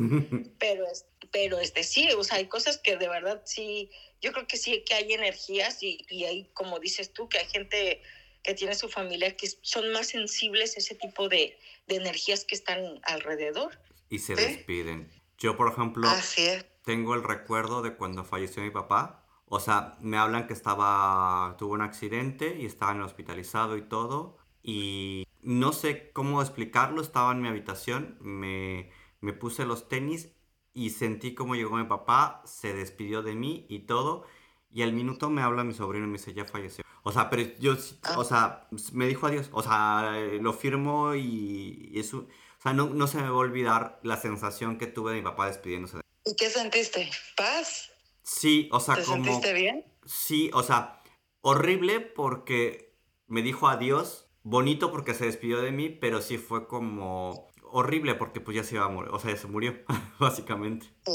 pero es, pero este sí, o sea, hay cosas que de verdad sí, yo creo que sí que hay energías y, y hay, como dices tú, que hay gente que tiene su familia que son más sensibles a ese tipo de, de energías que están alrededor. y se ¿Sí? despiden. Yo, por ejemplo, Así es. tengo el recuerdo de cuando falleció mi papá. O sea, me hablan que estaba, tuvo un accidente y estaba hospitalizado y todo. Y no sé cómo explicarlo, estaba en mi habitación, me, me puse los tenis y sentí como llegó mi papá, se despidió de mí y todo. Y al minuto me habla mi sobrino y me dice, ya falleció. O sea, pero yo, o sea, me dijo adiós. O sea, lo firmo y, eso, o sea, no, no se me va a olvidar la sensación que tuve de mi papá despidiéndose. ¿Y qué sentiste? ¿Paz? Sí, o sea, ¿Te como... sentiste bien? Sí, o sea, horrible porque me dijo adiós, bonito porque se despidió de mí, pero sí fue como horrible porque pues ya se iba a morir, o sea, ya se murió, básicamente. Sí.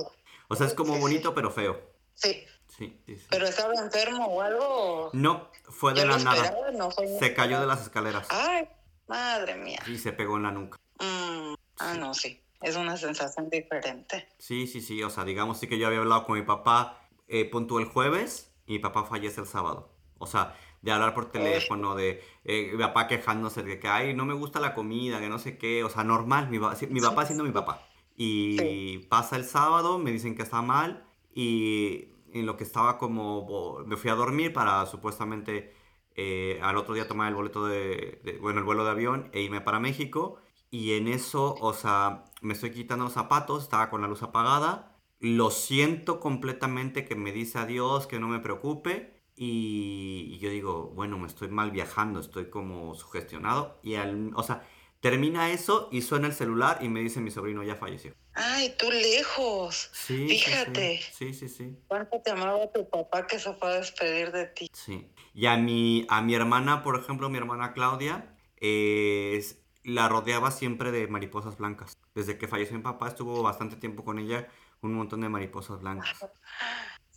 O sea, es como Sí, sí. bonito pero feo. Sí. Sí. ¿Pero estaba enfermo o algo? No, fue de la nada. no fue- Se cayó de las escaleras Ay, madre mía. y se pegó en la nuca. Mm, ah, no, sí. Es una sensación diferente. Sí, sí, sí, o sea, digamos sí que yo había hablado con mi papá, eh, punto el jueves, y mi papá fallece el sábado. O sea, de hablar por teléfono, de eh, mi papá quejándose de que, ay, no me gusta la comida, que no sé qué, o sea, normal, mi, mi papá siendo mi papá. Y Sí. pasa el sábado, me dicen que está mal, y en lo que estaba como, me fui a dormir para supuestamente eh, al otro día tomar el boleto de, de- bueno, el vuelo de avión e irme para México. Y en eso, o sea, me estoy quitando los zapatos, estaba con la luz apagada. Lo siento completamente que me dice adiós, que no me preocupe. Y, y yo digo, bueno, me estoy mal viajando, estoy como sugestionado. Y al, o sea, termina eso y suena el celular y me dice mi sobrino ya falleció. Ay, tú lejos. Sí, sí, sí. Fíjate. Sí, sí, sí. ¿Cuánto te amaba tu papá que se fue a despedir de ti? Sí. Y a mi, a mi hermana, por ejemplo, mi hermana Claudia, es- la rodeaba siempre de mariposas blancas. Desde que falleció mi papá, estuvo bastante tiempo con ella, un montón de mariposas blancas.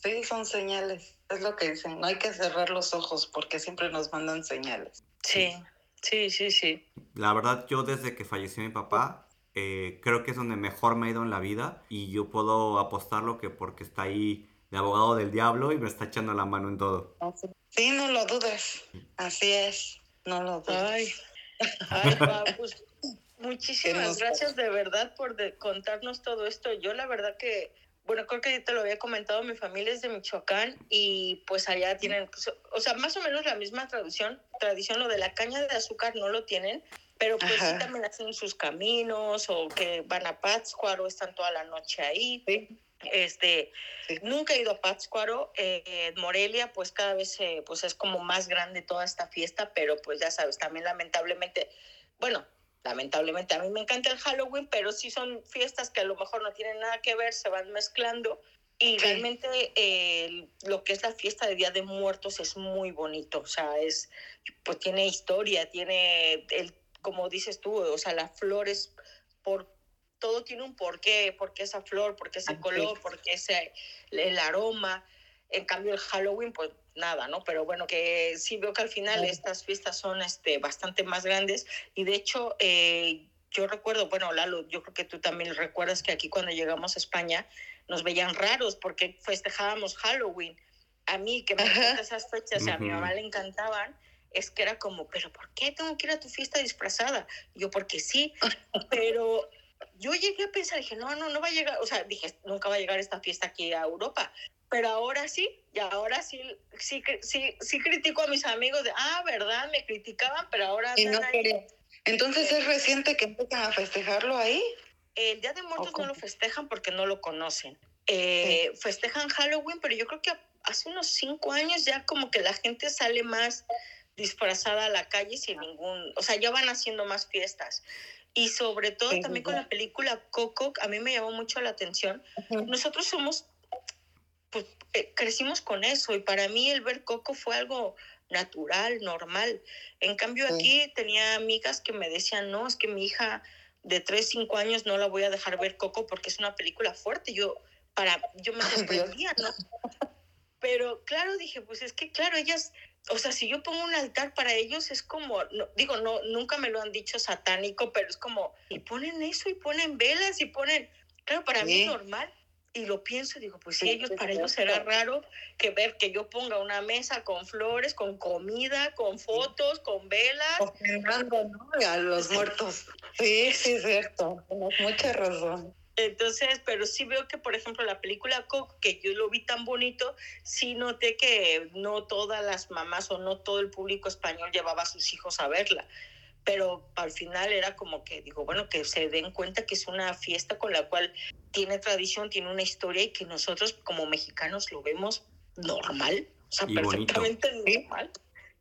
Sí, son señales. Es lo que dicen. No hay que cerrar los ojos porque siempre nos mandan señales. Sí, sí, sí, sí. La verdad, yo desde que falleció mi papá, eh, creo que es donde mejor me ha ido en la vida y yo puedo apostarlo que porque está ahí de abogado del diablo y me está echando la mano en todo. Sí, no lo dudes. Así es. No lo dudes. Ay, ay, pa, pues Que muchísimas nos- gracias de verdad por de- contarnos todo esto. Yo la verdad que, bueno, creo que ya te lo había comentado, mi familia es de Michoacán y pues allá tienen, o sea, más o menos la misma tradición, tradición, lo de la caña de azúcar no lo tienen, pero pues sí también hacen sus caminos o que van a Pátzcuaro, están toda la noche ahí. Sí. Este, Sí. nunca he ido a Pátzcuaro, eh, Morelia, pues cada vez eh, pues es como más grande toda esta fiesta, pero pues ya sabes, también lamentablemente, bueno, lamentablemente a mí me encanta el Halloween, pero sí son fiestas que a lo mejor no tienen nada que ver, se van mezclando y realmente eh, lo que es la fiesta de Día de Muertos es muy bonito, o sea, es, pues tiene historia, tiene el, como dices tú, o sea, las flores por todo tiene un porqué, por qué esa flor, por qué ese color, es. por qué ese, el aroma. En cambio, el Halloween, pues nada, ¿no? Pero bueno, que sí veo que al final estas fiestas son este, bastante más grandes. Y de hecho, eh, yo recuerdo, bueno, Lalo, yo creo que tú también recuerdas que aquí cuando llegamos a España nos veían raros porque festejábamos Halloween. A mí, que me encantan esas fechas, y a mi mamá le encantaban, es que era como, pero ¿por qué tengo que ir a tu fiesta disfrazada? Yo, porque sí, pero yo llegué a pensar, dije, no, no, no va a llegar, o sea, dije, nunca va a llegar esta fiesta aquí a Europa, pero ahora sí, y ahora sí, sí, sí, sí critico a mis amigos de, ah, ¿verdad? Me criticaban, pero ahora Y no andan ahí. quería. Entonces es reciente que empiezan a festejarlo ahí. El Día de Muertos no lo festejan porque no lo conocen. Eh, Festejan Halloween, pero yo creo que hace unos cinco años ya como que la gente sale más disfrazada a la calle sin ningún, o sea, ya van haciendo más fiestas. Y sobre todo Sí, también sí, con la película Coco, a mí me llamó mucho la atención. Nosotros somos, pues eh, crecimos con eso y para mí el ver Coco fue algo natural, normal. En cambio Sí. aquí tenía amigas que me decían, no, es que mi hija de 3, 5 años no la voy a dejar ver Coco porque es una película fuerte. Yo, para, yo me sorprendía, ¿no? Pero claro, dije, pues es que claro, ellas, o sea, si yo pongo un altar para ellos es como, no, digo, no, nunca me lo han dicho satánico, pero es como, y ponen eso, y ponen velas, y ponen, claro, para mí es normal. Y lo pienso, digo, pues sí, Sí, ellos, para ellos será raro que ver que yo ponga una mesa con flores, con comida, con fotos, con velas. Ofrendando, ¿no? A los muertos. Sí, sí, es cierto. Tienes mucha razón. Entonces, pero sí veo que, por ejemplo, la película Coco, que yo lo vi tan bonito, sí noté que no todas las mamás o no todo el público español llevaba a sus hijos a verla. Pero al final era como que, digo, bueno, que se den cuenta que es una fiesta con la cual tiene tradición, tiene una historia y que nosotros como mexicanos lo vemos normal, o sea, Y bonito. perfectamente normal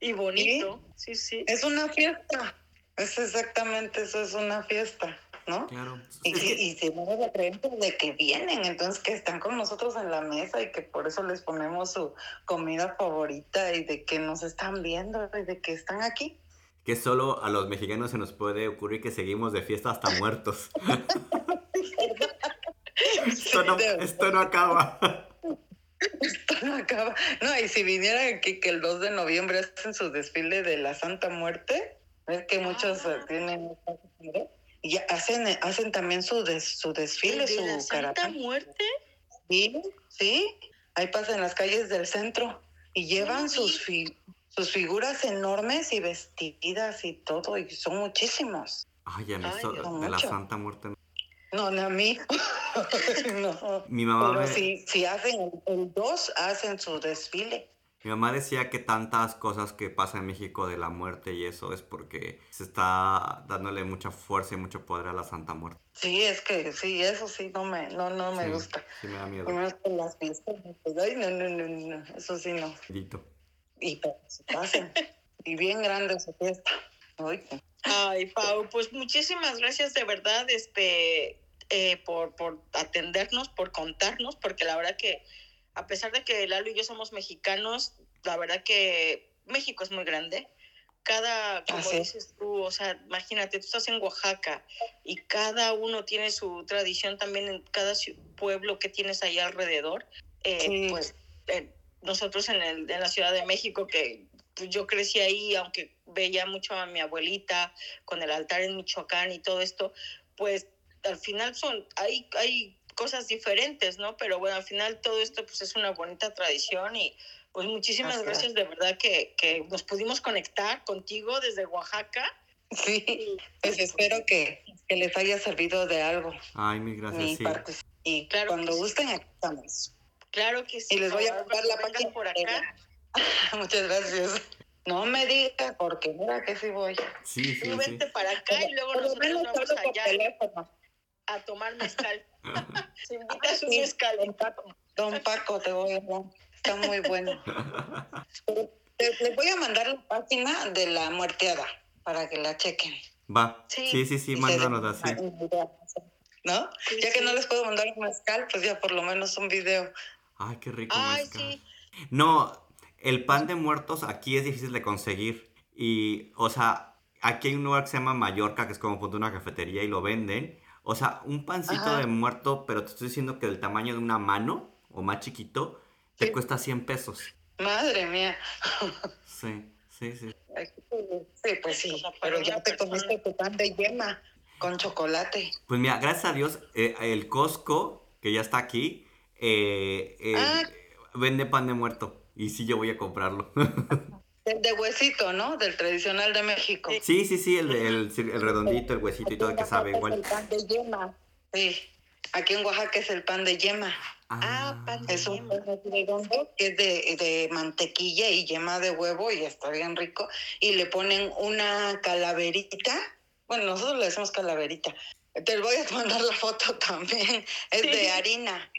y bonito. Sí, sí. Es una fiesta. Es exactamente eso, es una fiesta, ¿no? Claro. Y, Es que- y se mueve la creencia de que vienen, entonces que están con nosotros en la mesa y que por eso les ponemos su comida favorita y de que nos están viendo y de que están aquí. Que solo a los mexicanos se nos puede ocurrir que seguimos de fiesta hasta muertos. esto, no, esto no acaba. Esto no acaba. No, y si vinieran aquí que el 2 de noviembre hacen su desfile de la Santa Muerte, ves que muchos eh, Ah. tienen y hacen hacen también su des- su desfile, ¿El de la su Santa caravana. Muerte? Sí, sí, ahí pasan las calles del centro y llevan Sí. sus fi- sus figuras enormes y vestidas y todo, y son muchísimos. Ay, a mí Ay, de la Mucho. Santa Muerte. no. No, a mí. no. Mi mamá, Pero me- si, si hacen el 2, hacen su desfile. mi mamá decía que tantas cosas que pasan en México de la muerte y eso es porque se está dándole mucha fuerza y mucho poder a la Santa Muerte. Sí, es que sí, eso sí no me, no, no me Sí, gusta. Sí, me da miedo. Y más por las fiestas. Ay, no, no, no, no, eso sí no. Maldito. Y se pasen. y bien grande su fiesta. Ay, Ay, Pau, pues muchísimas gracias de verdad este, eh, por, por atendernos, por contarnos, porque la verdad que a pesar de que Lalo y yo somos mexicanos, la verdad que México es muy grande. Cada, como Así dices tú, o sea, imagínate, tú estás en Oaxaca y cada uno tiene su tradición también en cada pueblo que tienes ahí alrededor. Eh, Sí. Pues eh, nosotros en, el, en la Ciudad de México, que pues, yo crecí ahí, aunque veía mucho a mi abuelita con el altar en Michoacán y todo esto, pues al final son, hay, hay cosas diferentes, ¿no? Pero bueno, al final todo esto pues es una bonita tradición y pues muchísimas gracias de verdad que, que nos pudimos conectar contigo desde Oaxaca. Sí, pues espero que, que les haya servido de algo. Ay, mil gracias, mi sí. parte. Y Claro cuando gusten, aquí estamos. Claro que sí. Y les voy a mandar la página por acá. Muchas gracias. No me digas, porque mira que sí voy. Sí, sí, Tú sí. vente para acá y luego Por lo nosotros menos vamos allá teléfono. a tomar mezcal. Se invitas un Sí. mezcal. Don Paco, Don Paco, te voy a dar. Está muy bueno. Les les voy a mandar la página de la muerteada para que la chequen. Va. Sí. Sí, sí, sí, mándanos así. ¿No? Sí, ya que sí. no les puedo mandar un mezcal, pues ya por lo menos un video. Ay, qué rico Ay, sí. No, el pan de muertos aquí es difícil de conseguir. Y, o sea, aquí hay un lugar que se llama Mallorca, que es como punto una cafetería y lo venden. O sea, un pancito Ajá. de muerto, pero te estoy diciendo que del tamaño de una mano o más chiquito, te cuesta 100 pesos. Madre mía. Sí, sí, sí. Sí, pues sí. Pero ya te comiste tu pan de yema con chocolate. Pues mira, gracias a Dios, eh, el Costco, que ya está aquí, eh, eh, Ah. vende pan de muerto. Y sí, yo voy a comprarlo. El de huesito, ¿no? Del tradicional de México. sí, sí, sí, el, de- el, el redondito, el huesito y todo, el que sabe Es igual. el pan de yema. Sí. Aquí en Oaxaca es el pan de yema. Ah, pan de Es un pan redondo que es de, de mantequilla y yema de huevo y está bien rico. Y le ponen una calaverita. Bueno, nosotros le decimos calaverita. Te voy a mandar la foto también. Es Sí. de harina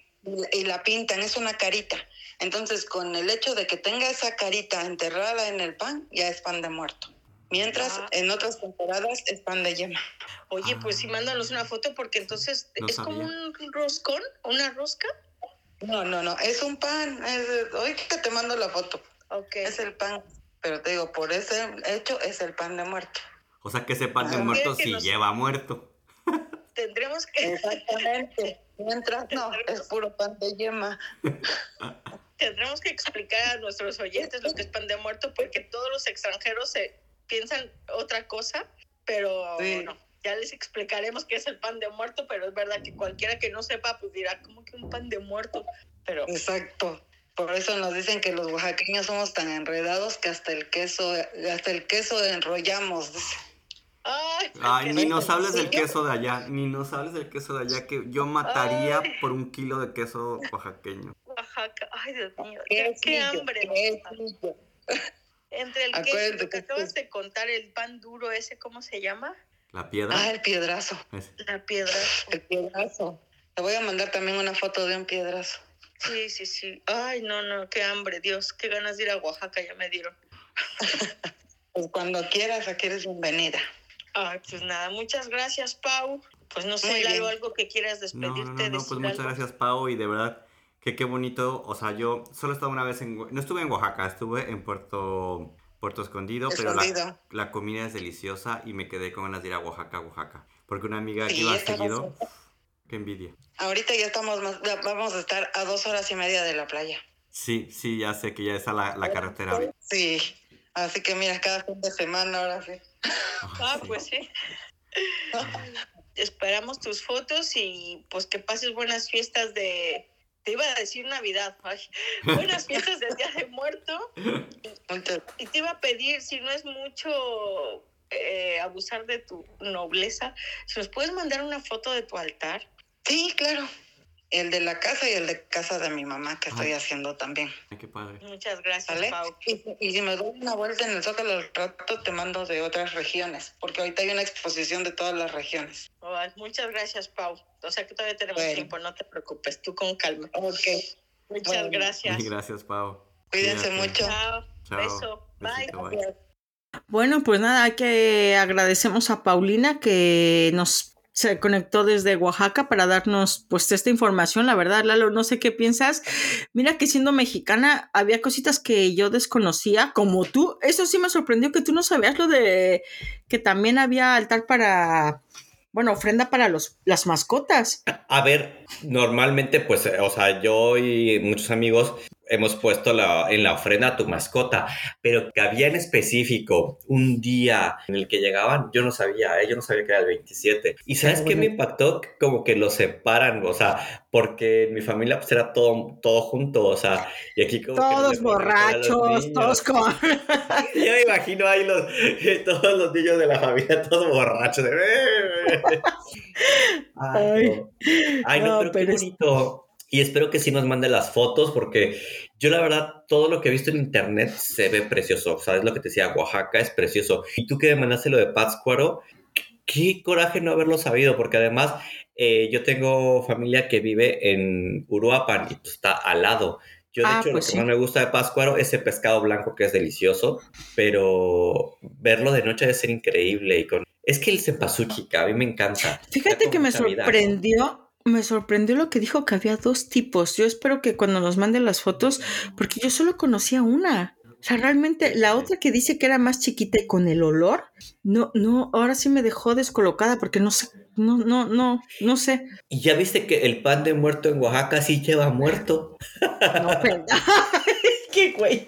y, la pintan, es una carita. Entonces, con el hecho de que tenga esa carita enterrada en el pan, ya es pan de muerto. Mientras Ah. en otras temporadas es pan de yema. Oye, pues sí, mándanos una foto porque entonces No es como un roscón, una rosca. No, no, no, es un pan. Es, hoy que te mando la foto. Ok. Es el pan, pero te digo, por ese hecho es el pan de muerto. O sea, que ese pan de Ah. muerto sí nos- lleva muerto. Tendremos que, Exactamente. Mientras no, es puro pan de yema. tendremos que explicar a nuestros oyentes lo que es pan de muerto porque todos los extranjeros se piensan otra cosa, pero Sí. no. Ya les explicaremos qué es el pan de muerto, pero es verdad que cualquiera que no sepa, pues dirá, ¿cómo que un pan de muerto? Pero Exacto. Por eso nos dicen que los oaxaqueños somos tan enredados que hasta el queso, hasta el queso enrollamos. Ay, ni no nos hables del queso de allá, ni nos hables del queso de allá, que yo mataría Ay. por un kilo de queso oaxaqueño. Oaxaca. Ay, Dios mío. Qué Qué, qué pillo, hambre. Entre el Acuérdate queso, lo que que acabas de contar, el pan duro ese, ¿cómo se llama? La piedra. Ah, el piedrazo. es- La piedra. El piedrazo. Te voy a mandar también una foto de un piedrazo. Sí, sí, sí. Ay, no, no, qué hambre, Dios. Qué ganas de ir a Oaxaca, ya me dieron. Pues cuando quieras, aquí eres bienvenida. Ay, pues nada, muchas gracias, Pau. Pues no sé, Lalo, algo que quieras No, despedirte, no, no, no, decir pues muchas algo? gracias Pau y de verdad que qué bonito, o sea, yo solo he estado una vez en, no estuve en Oaxaca, estuve en Puerto, Puerto Escondido, pero la, la comida es deliciosa y me quedé con ganas de ir a Oaxaca, Oaxaca, porque una amiga que Sí, iba está seguido, qué envidia. Ahorita ya estamos más, ya vamos a estar a dos horas y media de la playa. Sí, sí, ya sé que ya está la, la carretera. Sí. Así que mira, cada fin de semana ahora sí. Ah, pues sí. Esperamos tus fotos y pues que pases buenas fiestas de... Te iba a decir Navidad, ay, buenas fiestas del Día de Muerto. Y te iba a pedir, si no es mucho eh, abusar de tu nobleza, si nos puedes mandar una foto de tu altar. Sí, claro. El de la casa y el de casa de mi mamá que estoy haciendo también. Ay, qué padre. Muchas gracias, ¿Vale? Pau. Y, y si me doy una vuelta en el Zócalo al rato, te mando de otras regiones, porque ahorita hay una exposición de todas las regiones. Muchas gracias, Pau. O sea que todavía tenemos Bueno. tiempo, no te preocupes, tú con calma. Ok. Muchas Bueno. gracias. Gracias Pau. Cuídense Cuídate. mucho. Chao. Chao. Beso. Bye. Besito, bye. Bueno, pues nada, hay que agradecemos a Paulina que nos se conectó desde Oaxaca para darnos pues esta información. La verdad, Lalo, no sé qué piensas. Mira que siendo mexicana había cositas que yo desconocía, como tú. Eso sí me sorprendió que tú no sabías lo de que también había altar para, bueno, ofrenda para los, las mascotas. A ver, normalmente, pues, eh, o sea, yo y muchos amigos hemos puesto la, en la ofrenda a tu mascota, pero que había en específico un día en el que llegaban, yo no sabía, ¿eh? yo no sabía que era el 27. ¿Y sabes qué me impactó? Como que lo separan, o sea, porque en mi familia pues era todo, todo junto, o sea, y aquí como... Todos borrachos, todos con... Yo me imagino ahí los, todos los niños de la familia, todos borrachos. de- Ay, no. Ay, no, No, pero, pero qué es- bonito. Y espero que sí nos mande las fotos porque yo la verdad todo lo que he visto en internet se ve precioso. ¿Sabes lo que te decía? Oaxaca es precioso. Y tú que me mandaste lo de Pátzcuaro, qué coraje no haberlo sabido porque además eh, yo tengo familia que vive en Uruapan y pues, está al lado. Yo de Ah, hecho pues lo que sí. más me gusta de Pátzcuaro es ese pescado blanco que es delicioso, pero verlo de noche debe ser increíble y con... Es que el cempasúchil, a mí me encanta. Fíjate que me sorprendió, me sorprendió lo que dijo que había dos tipos. Yo espero que cuando nos manden las fotos, porque yo solo conocía una. O sea, realmente la otra que dice que era más chiquita y con el olor, no, no, ahora sí me dejó descolocada porque no sé, no, no, no, no sé. ¿Y ya viste que el pan de muerto en Oaxaca sí lleva muerto? No, pero- qué güey.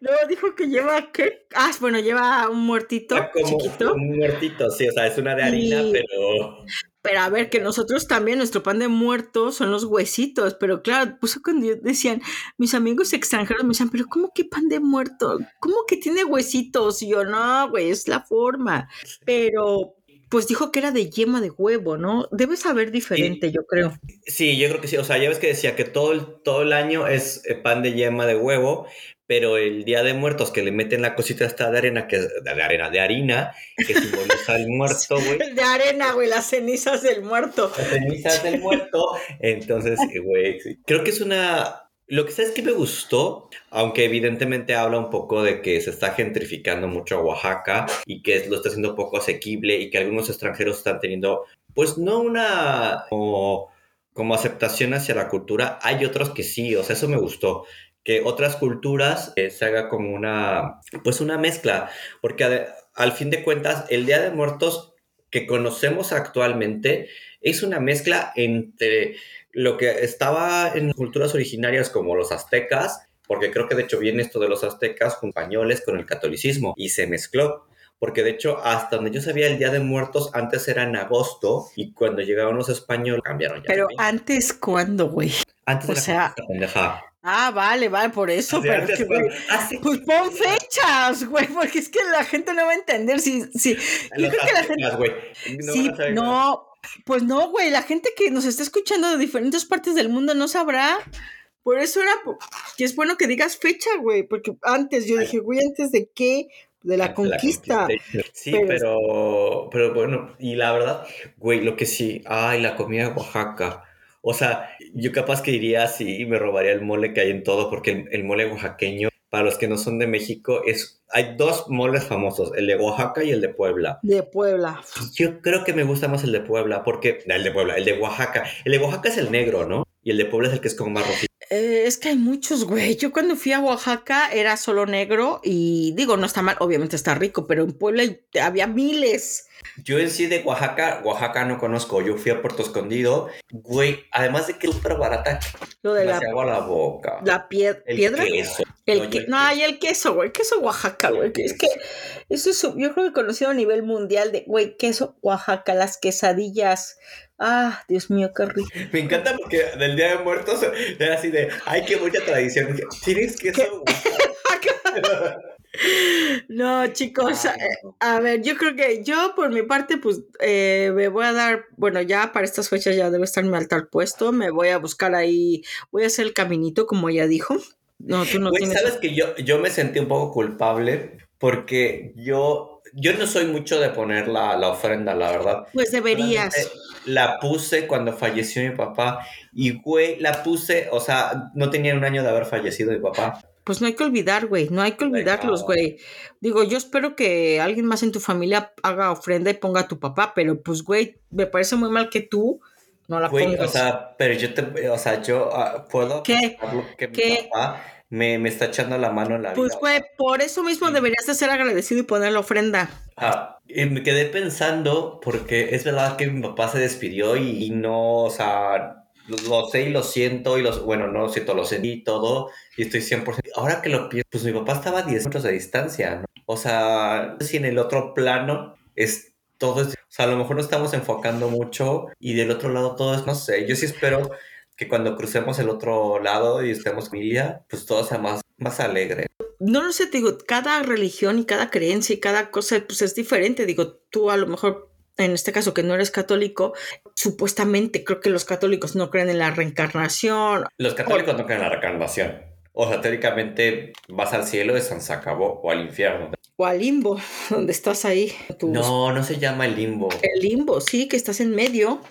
No, dijo que lleva, ¿qué? Ah, bueno, lleva un muertito Está como chiquito. un muertito, sí, o sea, es una de harina, Y- pero... Pero a ver, que nosotros también, nuestro pan de muerto son los huesitos, pero claro, puso cuando decían, mis amigos extranjeros me decían, pero ¿cómo que pan de muerto? ¿Cómo que tiene huesitos? Y yo, no, güey, es la forma. Pero, pues dijo que era de yema de huevo, ¿no? Debe saber diferente, yo creo. Sí, yo creo que sí, o sea, ya ves que decía que todo el, todo el año es eh, pan de yema de huevo, pero el día de muertos que le meten la cosita esta de arena, que de arena, de harina, que simboliza el muerto, güey. De arena, güey, las cenizas del muerto. las cenizas del muerto. Entonces, güey, creo que es una... Lo que sabes que me gustó, aunque evidentemente habla un poco de que se está gentrificando mucho a Oaxaca y que lo está haciendo poco asequible y que algunos extranjeros están teniendo, pues no una como, como aceptación hacia la cultura, hay otros que sí, o sea, eso me gustó que otras culturas eh, se haga como una, pues una mezcla, porque al fin de cuentas el Día de Muertos que conocemos actualmente es una mezcla entre lo que estaba en culturas originarias como los aztecas, porque creo que de hecho viene esto de los aztecas con españoles con el catolicismo y se mezcló. Porque de hecho, hasta donde yo sabía, el Día de Muertos antes era en agosto y cuando llegaron los españoles cambiaron ya. Pero antes, ¿cuándo, güey? antes o era sea-. Ah, vale, vale, por eso. Así pero que, con- güey, así- pues pon fechas, güey, porque es que la gente no va a entender si, si, yo creo que la gente, güey. No sí, no, pues no, güey, la gente que nos está escuchando de diferentes partes del mundo no sabrá. Por eso era, que es bueno que digas fecha, güey, porque antes yo dije, güey, antes de qué, de la conquista. Sí, Pero- pero, pero bueno, y la verdad, güey, lo que sí, ay, la comida de Oaxaca. O sea, yo capaz que iría así y me robaría el mole que hay en todo, porque el, el mole oaxaqueño, para los que no son de México, es, hay dos moles famosos, el de Oaxaca y el de Puebla. De Puebla. Yo creo que me gusta más el de Puebla, porque, no, el de Puebla, el de Oaxaca. El de Oaxaca es el negro, ¿no? Y el de Puebla es el que es como más rojito. Eh, es que hay muchos, güey. Yo cuando fui a Oaxaca era solo negro y digo, no está mal, obviamente está rico, pero en Puebla había miles. Yo en sí de Oaxaca, Oaxaca no conozco. Yo fui a Puerto Escondido. Güey, además de que es súper barata, Lo de la, agua la boca. la pie- El piedra. queso. El No, que, no, hay el queso, güey, queso Oaxaca, güey. Es que eso es, yo creo que conocido a nivel mundial de, güey, queso Oaxaca, las quesadillas. Ah, Dios mío, qué rico. Me encanta porque del Día de Muertos era así de, ay, qué mucha tradición. ¿Tienes queso? No, chicos, eh, a ver, yo creo que yo por mi parte, pues eh, me voy a dar, bueno, ya para estas fechas ya debe estar mi altar puesto, me voy a buscar ahí, voy a hacer el caminito como ella dijo. No, tú no Güey, tienes... ¿sabes que yo, yo me sentí un poco culpable? Porque yo, yo no soy mucho de poner la, la ofrenda, la verdad. Pues deberías. Solamente La puse cuando falleció mi papá y, güey, la puse, o sea, no tenía un año de haber fallecido mi papá. Pues no hay que olvidar, güey, no hay que olvidarlos, güey. Digo, yo espero que alguien más en tu familia haga ofrenda y ponga a tu papá, pero pues, güey, me parece muy mal que tú no la Güey, pongas. o sea, pero yo te, o sea, yo ah, puedo ¿Qué? que ¿Qué? mi papá me, me está echando la mano en la pues, vida. güey, por eso mismo Sí. deberías de ser agradecido y poner la ofrenda. Ah, y me quedé pensando porque es verdad que mi papá se despidió y, y no, o sea, lo, lo sé y lo siento y los, bueno, no lo siento, lo sentí y todo y estoy 100%. Ahora que lo pienso, pues mi papá estaba a 10 metros de distancia, ¿no? O sea, no sé si en el otro plano es todo, es- o sea, a lo mejor nos estamos enfocando mucho y del otro lado todo es, no sé, yo sí espero que cuando crucemos el otro lado y estemos familia, pues todo sea más, más alegre. No lo sé, te digo, cada religión y cada creencia y cada cosa, pues es diferente. Digo, tú a lo mejor, en este caso que no eres católico, supuestamente creo que los católicos no creen en la reencarnación. Los católicos no creen en la reencarnación. O sea, teóricamente vas al cielo y se acabó, o al infierno. O al limbo, donde estás ahí. tu- No, no se llama el limbo. El limbo, sí, que estás en medio.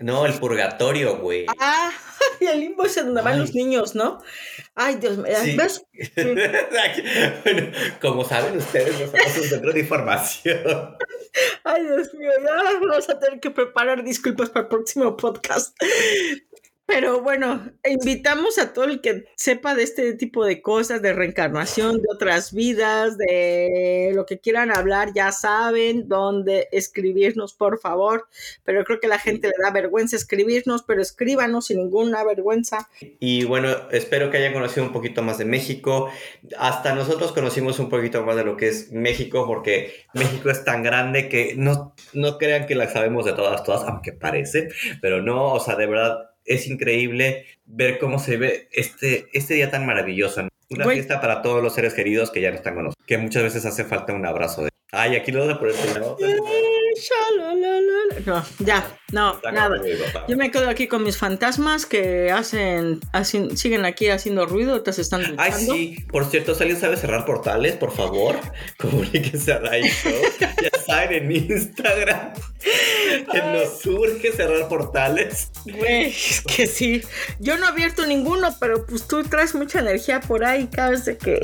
No, el purgatorio, güey. Ah, y el limbo es donde van los niños, ¿no? Ay, Dios mío, Sí. ¿ves? bueno, como saben ustedes, no somos un centro de información. Ay, Dios mío, ya vamos a tener que preparar disculpas para el próximo podcast. Pero bueno, invitamos a todo el que sepa de este tipo de cosas, de reencarnación, de otras vidas, de lo que quieran hablar, ya saben dónde escribirnos, por favor. Pero creo que la gente le da vergüenza escribirnos, pero escríbanos sin ninguna vergüenza. Y bueno, espero que hayan conocido un poquito más de México. Hasta nosotros conocimos un poquito más de lo que es México, porque México es tan grande que no, no crean que la sabemos de todas, todas, aunque parece, pero no, o sea, de verdad es increíble ver cómo se ve este, este día tan maravilloso. ¿no? Una Güey. fiesta para todos los seres queridos que ya no están con nosotros, que muchas veces hace falta un abrazo. De... Ay, aquí lo voy a poner. No, ya, no, nada. Yo me quedo aquí con mis fantasmas que hacen, hacen siguen aquí haciendo ruido, se están Ay, duchando. sí, por cierto, si alguien sabe cerrar portales, por favor, comuníquense a Show. Ya saben, en Instagram, que nos surge cerrar portales. Güey, es que sí. Yo no he abierto ninguno, pero pues tú traes mucha energía por ahí cada vez de que.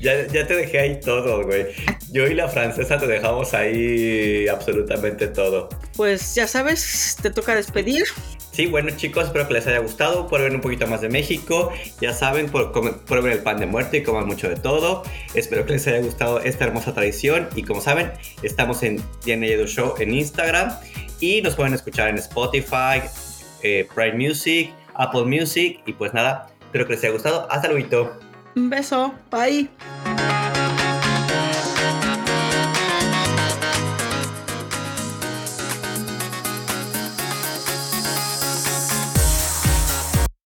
Ya, ya te dejé ahí todo, güey. Yo y la francesa te dejamos ahí absolutamente todo. Pues ya sabes, te toca despedir. Sí, bueno chicos, espero que les haya gustado. Prueben un poquito más de México. Ya saben, por- prueben el pan de muerte y coman mucho de todo. Espero que les haya gustado esta hermosa tradición. Y como saben, estamos en Diana Yedu Show en Instagram. Y nos pueden escuchar en Spotify, eh, Prime Music, Apple Music. Y pues nada, espero que les haya gustado. Hasta luego. Un beso. Bye.